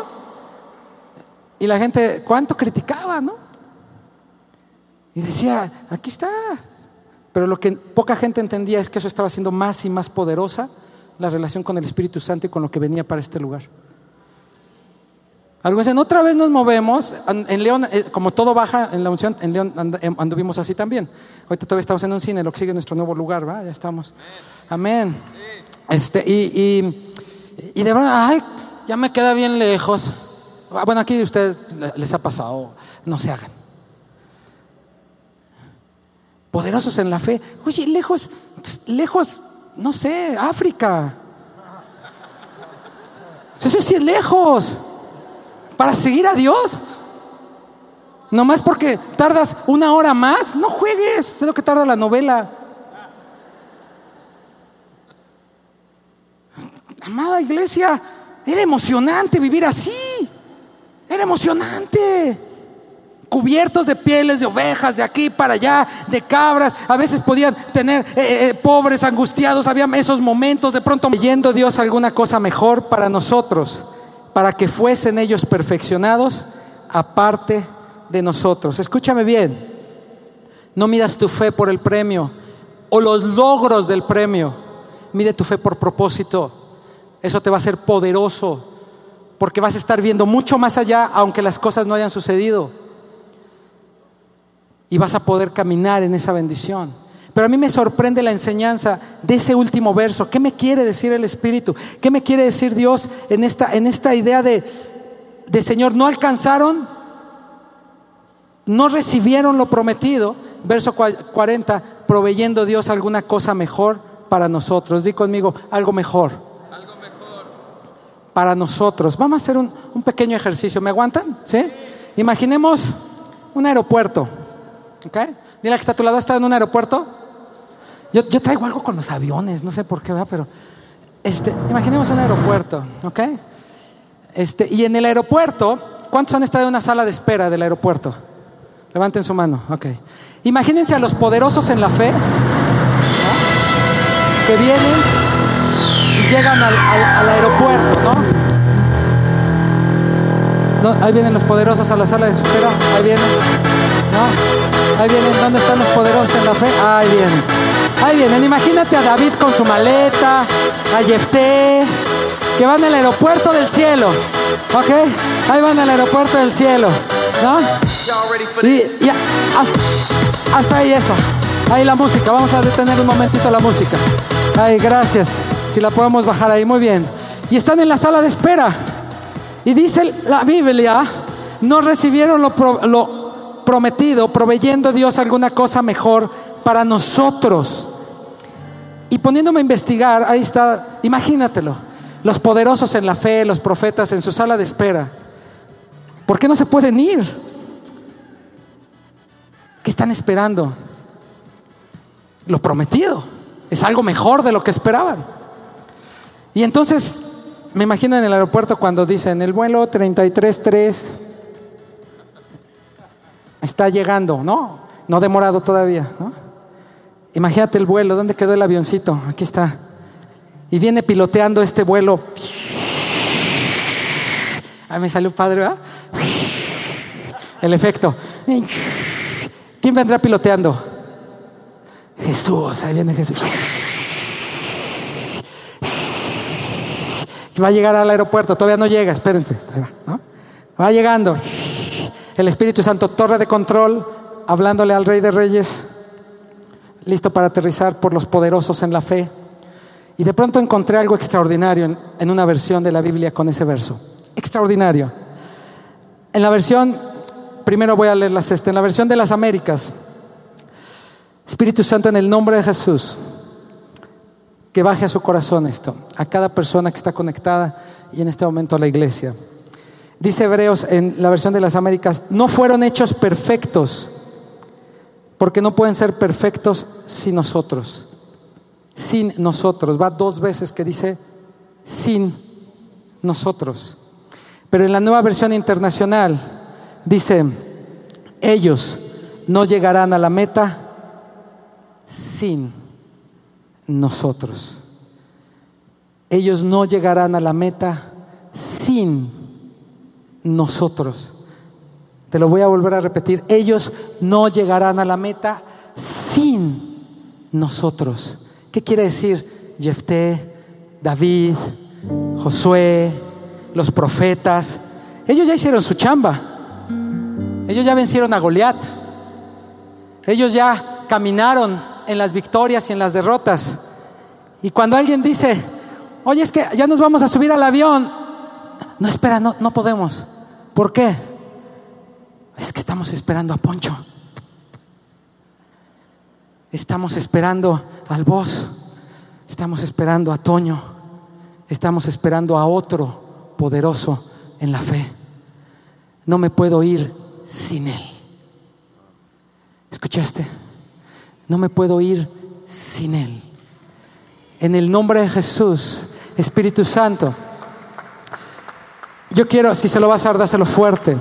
Y la gente, ¿cuánto criticaba, no? Y decía, aquí está. Pero lo que poca gente entendía es que eso estaba haciendo más y más poderosa la relación con el Espíritu Santo y con lo que venía para este lugar. Algunos dicen, otra vez nos movemos. En León, eh, como todo baja en la unción, en León em, anduvimos así también. Ahorita todavía estamos en un cine, lo que sigue nuestro nuevo lugar, ¿va? Ya estamos. Amén. Este, y, y, de verdad, ay, ya me queda bien lejos. Ah, bueno, aquí a ustedes les ha pasado, no se hagan. Poderosos en la fe. Oye, lejos, lejos, no sé, África. Eso sí es lejos para seguir a Dios. Nomás porque tardas una hora más, no juegues, es lo que tarda la novela. Amada iglesia, era emocionante vivir así. Era emocionante. Cubiertos de pieles de ovejas, de aquí para allá, de cabras. A veces podían tener eh, eh, eh, pobres, angustiados. Había esos momentos de pronto leyendo Dios alguna cosa mejor para nosotros para que fuesen ellos perfeccionados aparte de nosotros. Escúchame bien, no midas tu fe por el premio o los logros del premio, mide tu fe por propósito. Eso te va a hacer poderoso, porque vas a estar viendo mucho más allá aunque las cosas no hayan sucedido. Y vas a poder caminar en esa bendición. Pero a mí me sorprende la enseñanza de ese último verso. ¿Qué me quiere decir el Espíritu? ¿Qué me quiere decir Dios en esta, en esta idea de, de Señor? No alcanzaron, no recibieron lo prometido. Verso 40, proveyendo Dios alguna cosa mejor para nosotros. Di conmigo, algo mejor. Algo mejor. Para nosotros. Vamos a hacer un, un pequeño ejercicio. ¿Me aguantan? ¿Sí? Imaginemos un aeropuerto. ¿Ok? Dile que está a tu lado, ¿está en un aeropuerto? Yo, traigo algo con los aviones, no sé por qué, pero este, imaginemos un aeropuerto, ¿ok? Este, y en el aeropuerto, ¿cuántos han estado en una sala de espera del aeropuerto? Levanten su mano, ok. Imagínense a los poderosos en la fe que vienen y llegan al, aeropuerto, ¿no? Ahí vienen los poderosos a la sala de espera, ahí vienen, ¿no? Ahí vienen, ¿dónde están los poderosos en la fe? Ahí vienen. Ahí vienen, imagínate a David con su maleta, a Jefté, que van al aeropuerto del cielo. ¿Ok? Ahí van al aeropuerto del cielo. ¿No? Y, hasta, ahí eso. Ahí la música. Vamos a detener un momentito la música. Ay, gracias. Si la podemos bajar ahí, muy bien. Y están en la sala de espera. Y dice la Biblia, no recibieron lo, lo prometido, proveyendo Dios alguna cosa mejor para nosotros. Y poniéndome a investigar, ahí está, imagínatelo, los poderosos en la fe, los profetas en su sala de espera. ¿Por qué no se pueden ir? ¿Qué están esperando? Lo prometido. Es algo mejor de lo que esperaban. Y entonces me imagino en el aeropuerto cuando dicen el vuelo 333 está llegando, ¿no? No demorado todavía, ¿no? Imagínate el vuelo, ¿dónde quedó el avioncito? Aquí está. Y viene piloteando este vuelo. Ahí me salió padre, ¿verdad? El efecto. ¿Quién vendrá piloteando? Jesús, ahí viene Jesús. Va a llegar al aeropuerto, todavía no llega, espérense. Va llegando. El Espíritu Santo, torre de control, hablándole al Rey de Reyes, listo para aterrizar por los poderosos en la fe. Y de pronto encontré algo extraordinario en, una versión de la Biblia con ese verso. Extraordinario. En la versión, primero voy a leer las este, en la versión de las Américas, Espíritu Santo, en el nombre de Jesús, que baje a su corazón esto, a cada persona que está conectada y en este momento a la iglesia. Dice Hebreos en la versión de las Américas, no fueron hechos perfectos, porque no pueden ser perfectos sin nosotros. Sin nosotros. Va dos veces que dice sin nosotros. Pero en la nueva versión internacional dice, ellos no llegarán a la meta sin nosotros. Ellos no llegarán a la meta sin nosotros. Te lo voy a volver a repetir. Ellos no llegarán a la meta sin nosotros. ¿Qué quiere decir Jefté, David, Josué, los profetas? Ellos ya hicieron su chamba. Ellos ya vencieron a Goliat. Ellos ya caminaron en las victorias y en las derrotas. Y cuando alguien dice, oye, es que ya nos vamos a subir al avión, no espera, no, no podemos. ¿Por qué? Es que estamos esperando a Poncho. Estamos esperando al voz. Estamos esperando a Toño. Estamos esperando a otro poderoso en la fe. No me puedo ir sin él. ¿Escuchaste? No me puedo ir sin él. En el nombre de Jesús, Espíritu Santo. Yo quiero, si se lo vas a dar, dáselo fuerte.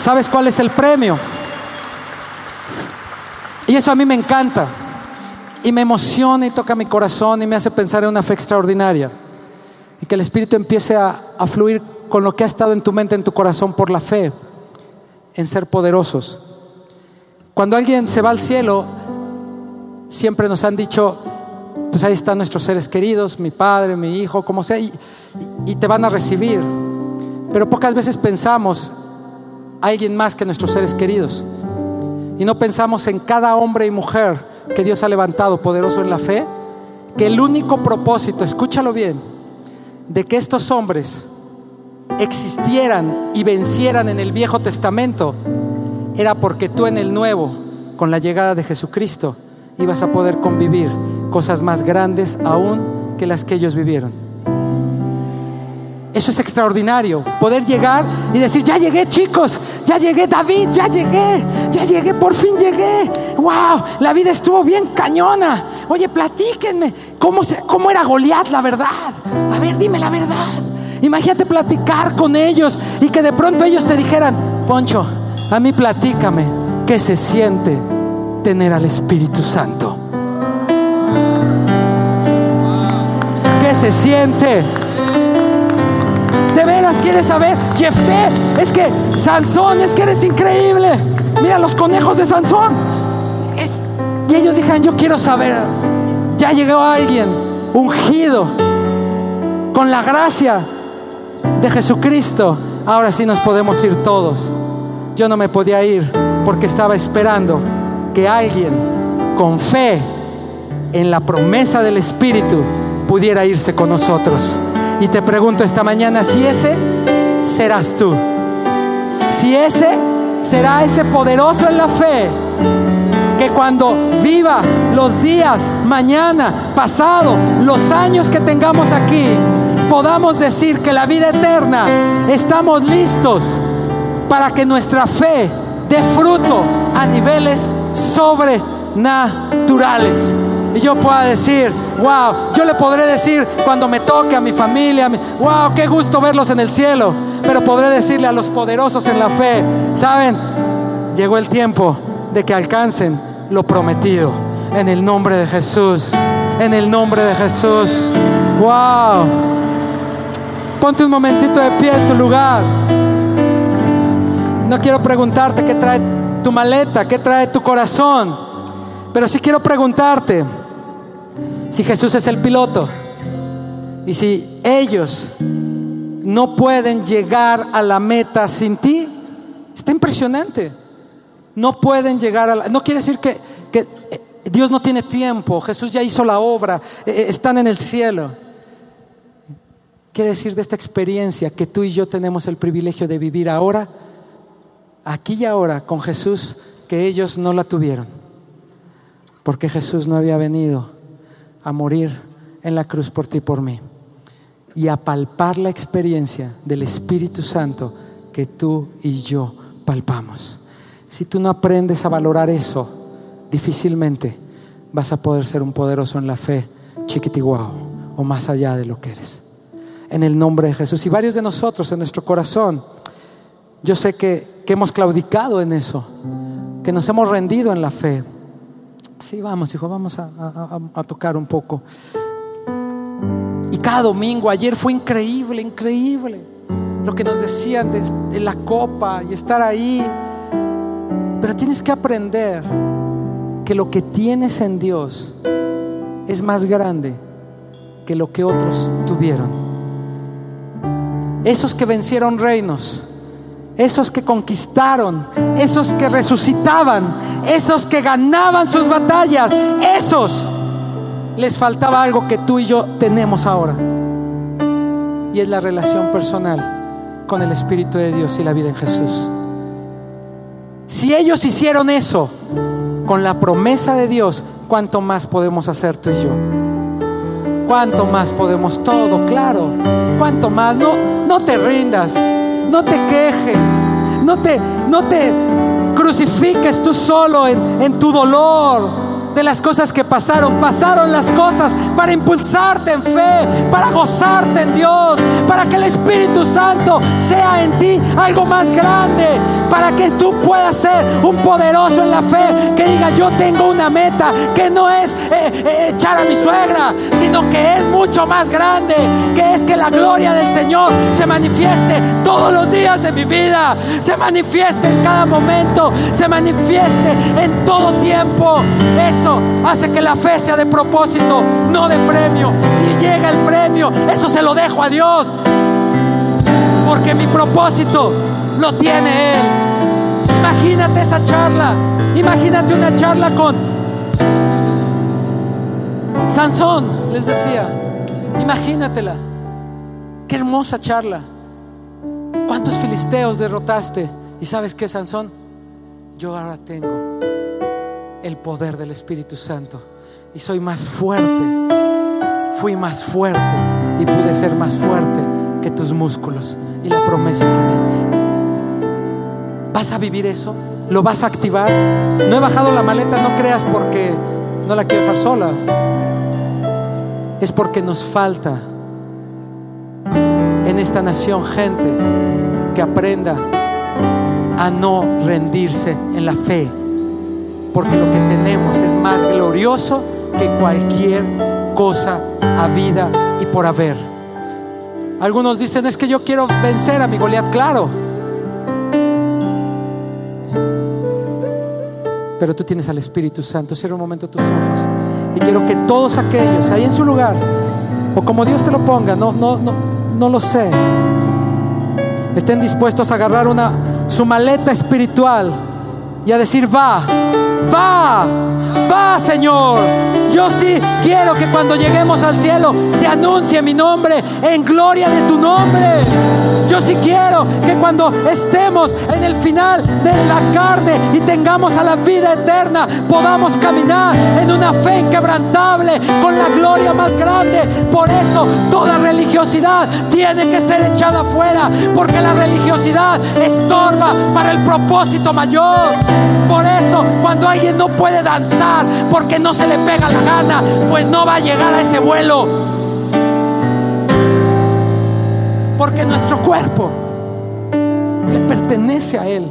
¿Sabes cuál es el premio? Y eso a mí me encanta. Y me emociona y toca mi corazón y me hace pensar en una fe extraordinaria. Y que el Espíritu empiece a, fluir con lo que ha estado en tu mente, en tu corazón por la fe, en ser poderosos. Cuando alguien se va al cielo, siempre nos han dicho, pues ahí están nuestros seres queridos, mi padre, mi hijo, como sea, y, te van a recibir. Pero pocas veces pensamos alguien más que nuestros seres queridos. Y no pensamos en cada hombre y mujer que Dios ha levantado poderoso en la fe, que el único propósito, escúchalo bien, de que estos hombres existieran y vencieran en el Viejo Testamento, era porque tú en el Nuevo, con la llegada de Jesucristo, ibas a poder convivir cosas más grandes aún que las que ellos vivieron. Eso es extraordinario, poder llegar y decir, ya llegué chicos, ya llegué David, ya llegué, ya llegué, por fin llegué. Wow, la vida estuvo bien cañona. Oye, platíquenme, ¿cómo, se, cómo era Goliat, la verdad? A ver, dime la verdad. Imagínate platicar con ellos y que de pronto ellos te dijeran, Poncho, a mí platícame, ¿qué se siente tener al Espíritu Santo? ¿Qué se siente? ¿De veras quieres saber? Jefté, es que Sansón, es que eres increíble. Mira los conejos de Sansón. Es, y ellos dijeron, yo quiero saber. Ya llegó alguien ungido con la gracia de Jesucristo. Ahora sí nos podemos ir todos. Yo no me podía ir porque estaba esperando que alguien con fe en la promesa del Espíritu pudiera irse con nosotros. Y te pregunto esta mañana si ese serás tú. Si ese será ese poderoso en la fe que cuando viva los días, mañana, pasado, los años que tengamos aquí, podamos decir que la vida eterna estamos listos para que nuestra fe dé fruto a niveles sobrenaturales. Y yo pueda decir, wow, yo le podré decir cuando me toque a mi familia, wow, qué gusto verlos en el cielo. Pero podré decirle a los poderosos en la fe, saben, llegó el tiempo de que alcancen lo prometido. En el nombre de Jesús, en el nombre de Jesús. Wow. Ponte un momentito de pie en tu lugar. No quiero preguntarte qué trae tu maleta, qué trae tu corazón. Pero sí quiero preguntarte si Jesús es el piloto y si ellos no pueden llegar a la meta sin ti. Está impresionante. No pueden llegar a la... No quiere decir que, que eh, Dios no tiene tiempo, Jesús ya hizo la obra, eh, eh, están en el cielo. Quiere decir de esta experiencia que tú y yo tenemos el privilegio de vivir ahora, aquí y ahora, con Jesús, que ellos no la tuvieron. Porque Jesús no había venido a morir en la cruz por ti y por mí. Y a palpar la experiencia del Espíritu Santo que tú y yo palpamos. Si tú no aprendes a valorar eso, difícilmente vas a poder ser un poderoso en la fe, chiquitiguao, o más allá de lo que eres en el nombre de Jesús. Y varios de nosotros en nuestro corazón, yo sé que, hemos claudicado en eso, que nos hemos rendido en la fe. Sí, vamos, hijo, vamos a, tocar un poco. Y cada domingo, ayer fue increíble, increíble lo que nos decían de, de, la copa y estar ahí. Pero tienes que aprender que lo que tienes en Dios es más grande que lo que otros tuvieron esos que vencieron reinos, esos que conquistaron, esos que resucitaban, esos que ganaban sus batallas, esos les faltaba algo que tú y yo tenemos ahora. Y es la relación personal con el Espíritu de Dios y la vida en Jesús. Si ellos hicieron eso con la promesa de Dios, ¿cuánto más podemos hacer tú y yo? ¿Cuánto más podemos todo? Claro. ¿Cuánto más? No, no te rindas, no te quejes, no te, no te crucifiques tú solo en, en tu dolor de las cosas que pasaron. Pasaron las cosas para impulsarte en fe, para gozarte en Dios, para que el Espíritu Santo sea en ti algo más grande, para que tú puedas ser un poderoso en la fe, que diga yo tengo una meta, que no es eh, eh, echar a mi suegra, sino que es mucho más grande, que es que la gloria del Señor se manifieste todos los días de mi vida, se manifieste en cada momento, se manifieste en todo tiempo. Eso hace que la fe sea de propósito, no de premio. Si llega el premio, eso se lo dejo a Dios. Porque mi propósito lo tiene Él. Imagínate esa charla. Imagínate una charla con Sansón, les decía. Imagínatela. Qué hermosa charla. ¿Cuántos filisteos derrotaste? ¿Y sabes qué, Sansón? Yo ahora tengo el poder del Espíritu Santo y soy más fuerte. Fui más fuerte y pude ser más fuerte que tus músculos y la promesa que me ¿Vas a vivir eso? ¿Lo vas a activar? No he bajado la maleta, no creas porque no la quiero dejar sola. Es porque nos falta en esta nación gente que aprenda a no rendirse en la fe porque lo que tenemos es más glorioso que cualquier cosa a vida y por haber. Algunos dicen, es que yo quiero vencer a mi Goliat, claro. Pero tú tienes al Espíritu Santo. Cierra un momento tus ojos. Y quiero que todos aquellos ahí en su lugar, o como Dios te lo ponga, no, no, no, no lo sé, estén dispuestos a agarrar una, su maleta espiritual y a decir, va Va, va Señor. Yo sí quiero que cuando lleguemos al cielo se anuncie mi nombre en gloria de tu nombre. Yo sí quiero que cuando estemos en el final de la carne y tengamos a la vida eterna, podamos caminar en una fe inquebrantable con la gloria más grande. Por eso toda religiosidad tiene que ser echada fuera, porque la religiosidad estorba para el propósito mayor. Por eso cuando alguien no puede danzar porque no se le pega la gana, pues no va a llegar a ese vuelo. Porque nuestro cuerpo le pertenece a Él.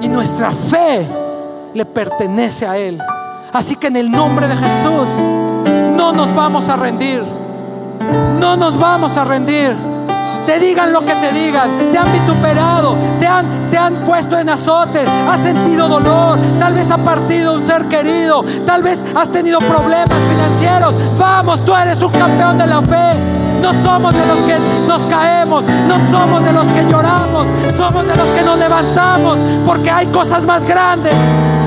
Y nuestra fe le pertenece a Él. Así que en el nombre de Jesús no nos vamos a rendir. No nos vamos a rendir. Te digan lo que te digan. Te han vituperado. Te han, te han puesto en azotes. Has sentido dolor. Tal vez ha partido un ser querido. Tal vez has tenido problemas financieros. Vamos, tú eres un campeón de la fe. No somos de los que nos caemos, no somos de los que lloramos, somos de los que nos levantamos, porque hay cosas más grandes,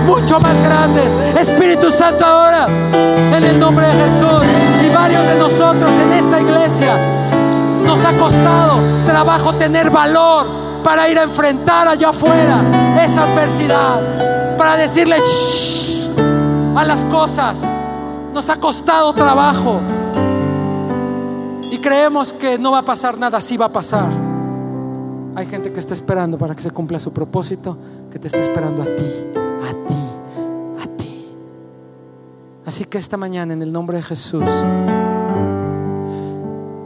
mucho más grandes. Espíritu Santo ahora, en el nombre de Jesús, y varios de nosotros en esta iglesia, nos ha costado trabajo tener valor para ir a enfrentar allá afuera esa adversidad, para decirle a las cosas. Nos ha costado trabajo y creemos que no va a pasar nada, sí va a pasar. Hay gente que está esperando para que se cumpla su propósito, que te está esperando a ti, a ti, a ti. Así que esta mañana, en el nombre de Jesús,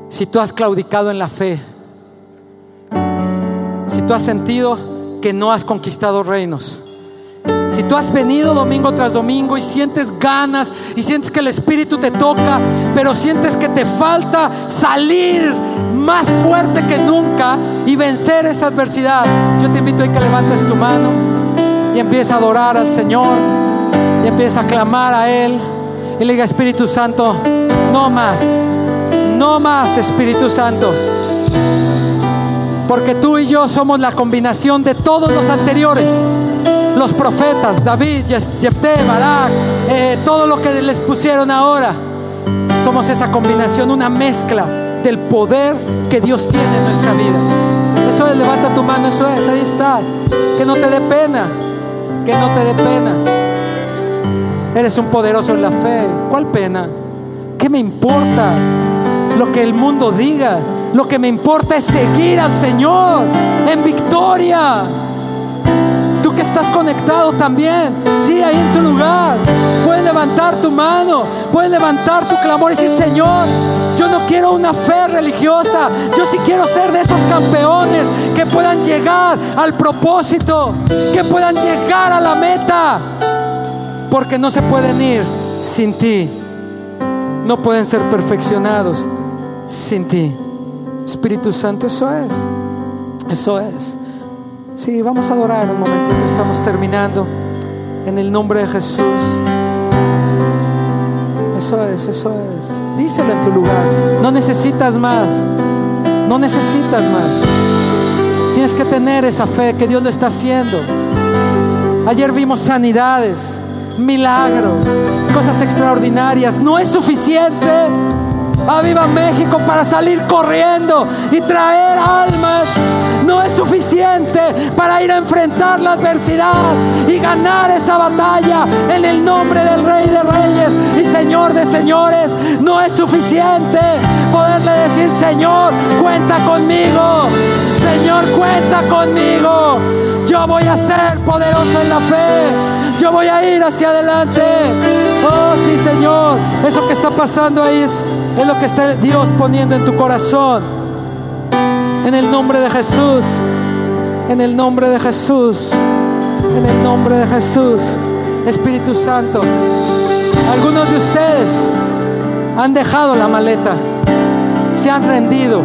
si tú has claudicado en la fe, si tú has sentido que no has conquistado reinos, si tú has venido domingo tras domingo y sientes ganas y sientes que el Espíritu te toca, pero sientes que te falta salir más fuerte que nunca y vencer esa adversidad, yo te invito a que levantes tu mano y empieces a adorar al Señor y empieces a clamar a Él y le diga Espíritu Santo, no más, no más Espíritu Santo. Porque tú y yo somos la combinación de todos los anteriores los profetas, David, Jefté, Barak, eh, todo lo que les pusieron ahora. Somos esa combinación, una mezcla del poder que Dios tiene en nuestra vida. Eso es, levanta tu mano, eso es, ahí está. Que no te dé pena, que no te dé pena. Eres un poderoso en la fe. ¿Cuál pena? ¿Qué me importa lo que el mundo diga? Lo que me importa es seguir al Señor en victoria estás conectado también, sí, ahí en tu lugar, puedes levantar tu mano, puedes levantar tu clamor y decir, Señor, yo no quiero una fe religiosa, yo sí quiero ser de esos campeones que puedan llegar al propósito, que puedan llegar a la meta, porque no se pueden ir sin ti, no pueden ser perfeccionados sin ti. Espíritu Santo, eso es, eso es. Sí, vamos a adorar un momentito, estamos terminando. En el nombre de Jesús. Eso es, eso es. Díselo en tu lugar. No necesitas más. No necesitas más. Tienes que tener esa fe que Dios lo está haciendo. Ayer vimos sanidades, milagros, cosas extraordinarias. No es suficiente. Aviva México para salir corriendo y traer almas no es suficiente para ir a enfrentar la adversidad y ganar esa batalla en el nombre del Rey de Reyes y Señor de Señores. No es suficiente poderle decir, Señor, cuenta conmigo. Señor, cuenta conmigo. Yo voy a ser poderoso en la fe. Yo voy a ir hacia adelante. Oh, sí, Señor. Eso que está pasando ahí es, es lo que está Dios poniendo en tu corazón. En el nombre de Jesús. En el nombre de Jesús. En el nombre de Jesús. Espíritu Santo. Algunos de ustedes han dejado la maleta. Se han rendido.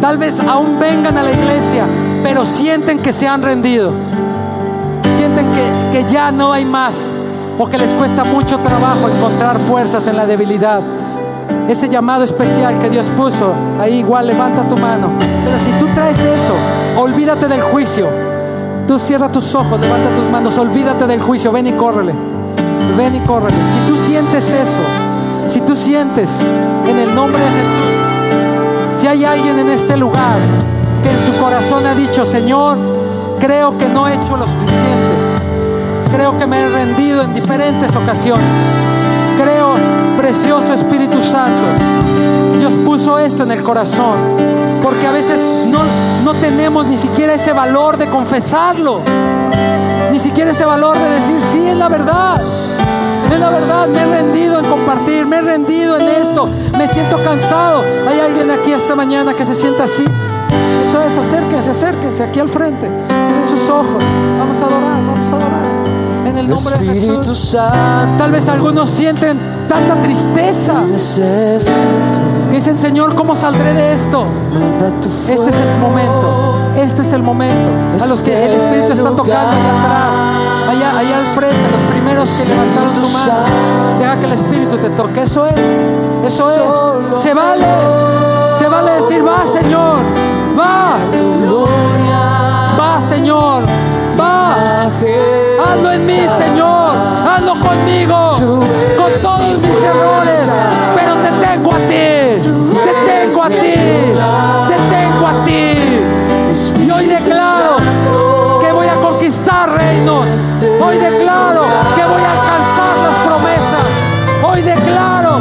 Tal vez aún vengan a la iglesia, pero sienten que se han rendido. Sienten que, que ya no hay más. O que les cuesta mucho trabajo encontrar fuerzas en la debilidad ese llamado especial que Dios puso, ahí igual levanta tu mano. Pero si tú traes eso, olvídate del juicio. Tú cierra tus ojos, levanta tus manos, olvídate del juicio, ven y córrele. Ven y córrele. Si tú sientes eso, si tú sientes en el nombre de Jesús, si hay alguien en este lugar corazón ha dicho, Señor, creo que no he hecho lo suficiente, creo que me he rendido en diferentes ocasiones, creo precioso Espíritu Santo. Dios puso esto en el corazón. Porque a veces no, no tenemos ni siquiera ese valor de confesarlo. Ni siquiera ese valor de decir, sí, es la verdad. Es la verdad, me he rendido en compartir, me he rendido en esto, me siento cansado. Hay alguien aquí esta mañana que se sienta así. Eso es, acérquense, acérquense aquí al frente. Cierren sus ojos. Vamos a adorar, vamos a adorar. En el nombre de Jesús. Tal vez algunos sienten tanta tristeza. Dicen, Señor, ¿cómo saldré de esto? Este es el momento. Este es el momento. A los que el Espíritu está tocando allá atrás, allá, allá al frente, los primeros que levantaron su mano. Deja que el Espíritu te toque. Eso es. Eso es. Se vale. Conmigo, con todos mis errores, pero te tengo a ti, te tengo a ti, te tengo a ti. Y hoy declaro que voy a conquistar reinos, hoy declaro que voy a alcanzar las promesas, hoy declaro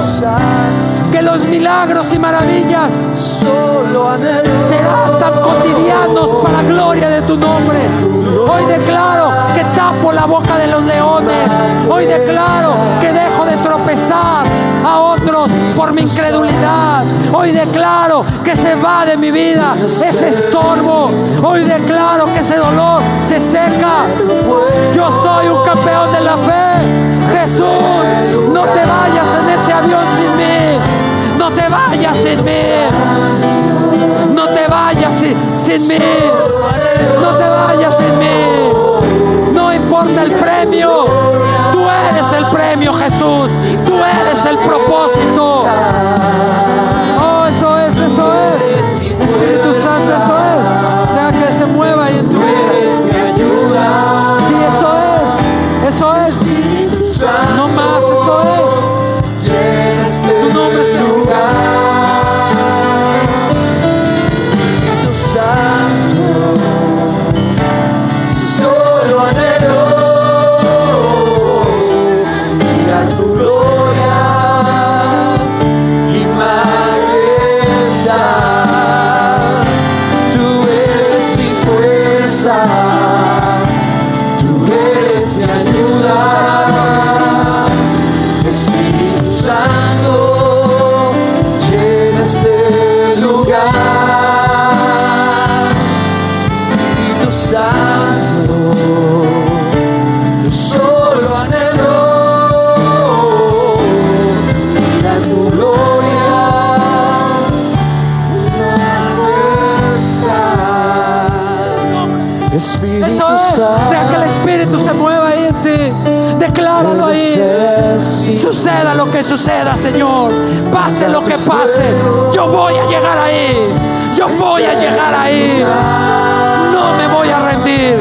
que los milagros y maravillas serán tan cotidianos para gloria de tu nombre. Hoy declaro la boca de los leones. Hoy declaro que dejo de tropezar a otros por mi incredulidad. Hoy declaro que se va de mi vida ese estorbo. Hoy declaro que ese dolor se seca. Yo soy un campeón de la fe. Jesús, no te vayas en ese avión sin mí. No te vayas sin mí. No te vayas sin, sin mí. No te vayas sin mí. Importa el premio. Tú eres el premio, Jesús. Tú eres el propósito. Oh, eso es, eso es. Espíritu Santo, eso fuerza, que suceda, Señor. Pase lo que pase. Yo voy a llegar ahí. Yo voy a llegar ahí. No me voy a rendir.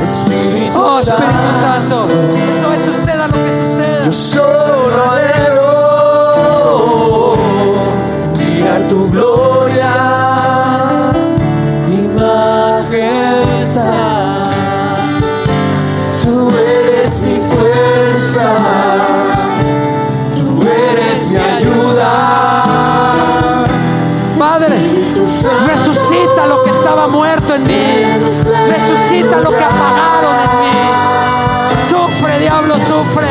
Espíritu Oh, Espíritu Santo. Eso es. Suceda lo que suceda. Yo solo Resucita lo que apagaron en mí. Sufre, diablo, sufre.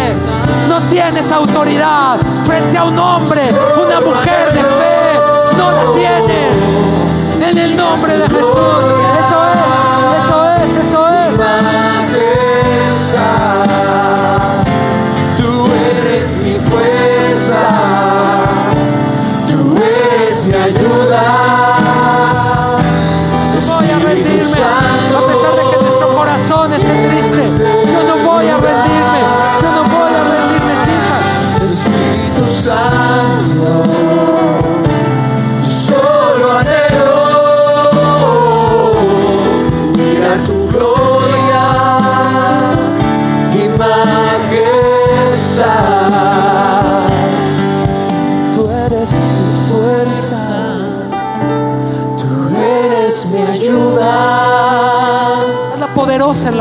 No tienes autoridad frente a un hombre, una mujer de fe. No la tienes. En el nombre de Jesús.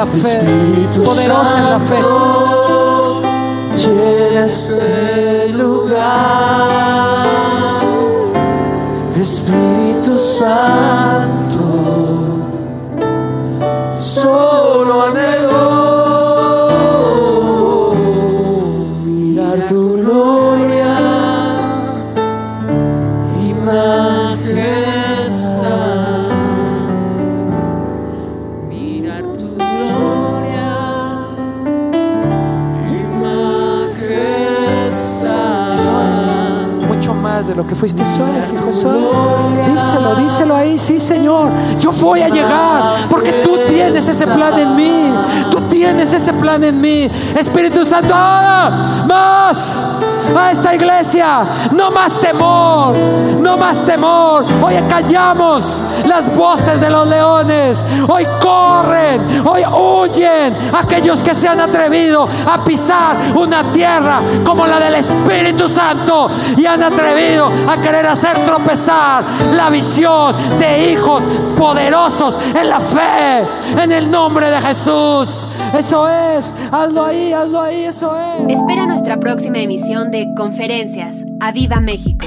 La fe. Espíritu Poderosa en la fe. Llena este lugar. Espíritu Santo, fuiste. Es, hijo. Es. Díselo, díselo ahí. Sí, Señor. Yo voy a llegar porque tú tienes ese plan en mí. Tú tienes ese plan en mí. Espíritu Santo, ahora más, a esta iglesia. No más temor, no más temor. Hoy callamos las voces de los leones. Hoy corren, hoy huyen aquellos que se han atrevido a pisar una tierra como la del Espíritu Santo y han atrevido a querer hacer tropezar la visión de hijos poderosos en la fe, en el nombre de Jesús. Eso es, hazlo ahí, hazlo ahí, eso es. Espera nuestra próxima emisión de Conferencias. ¡A Viva México!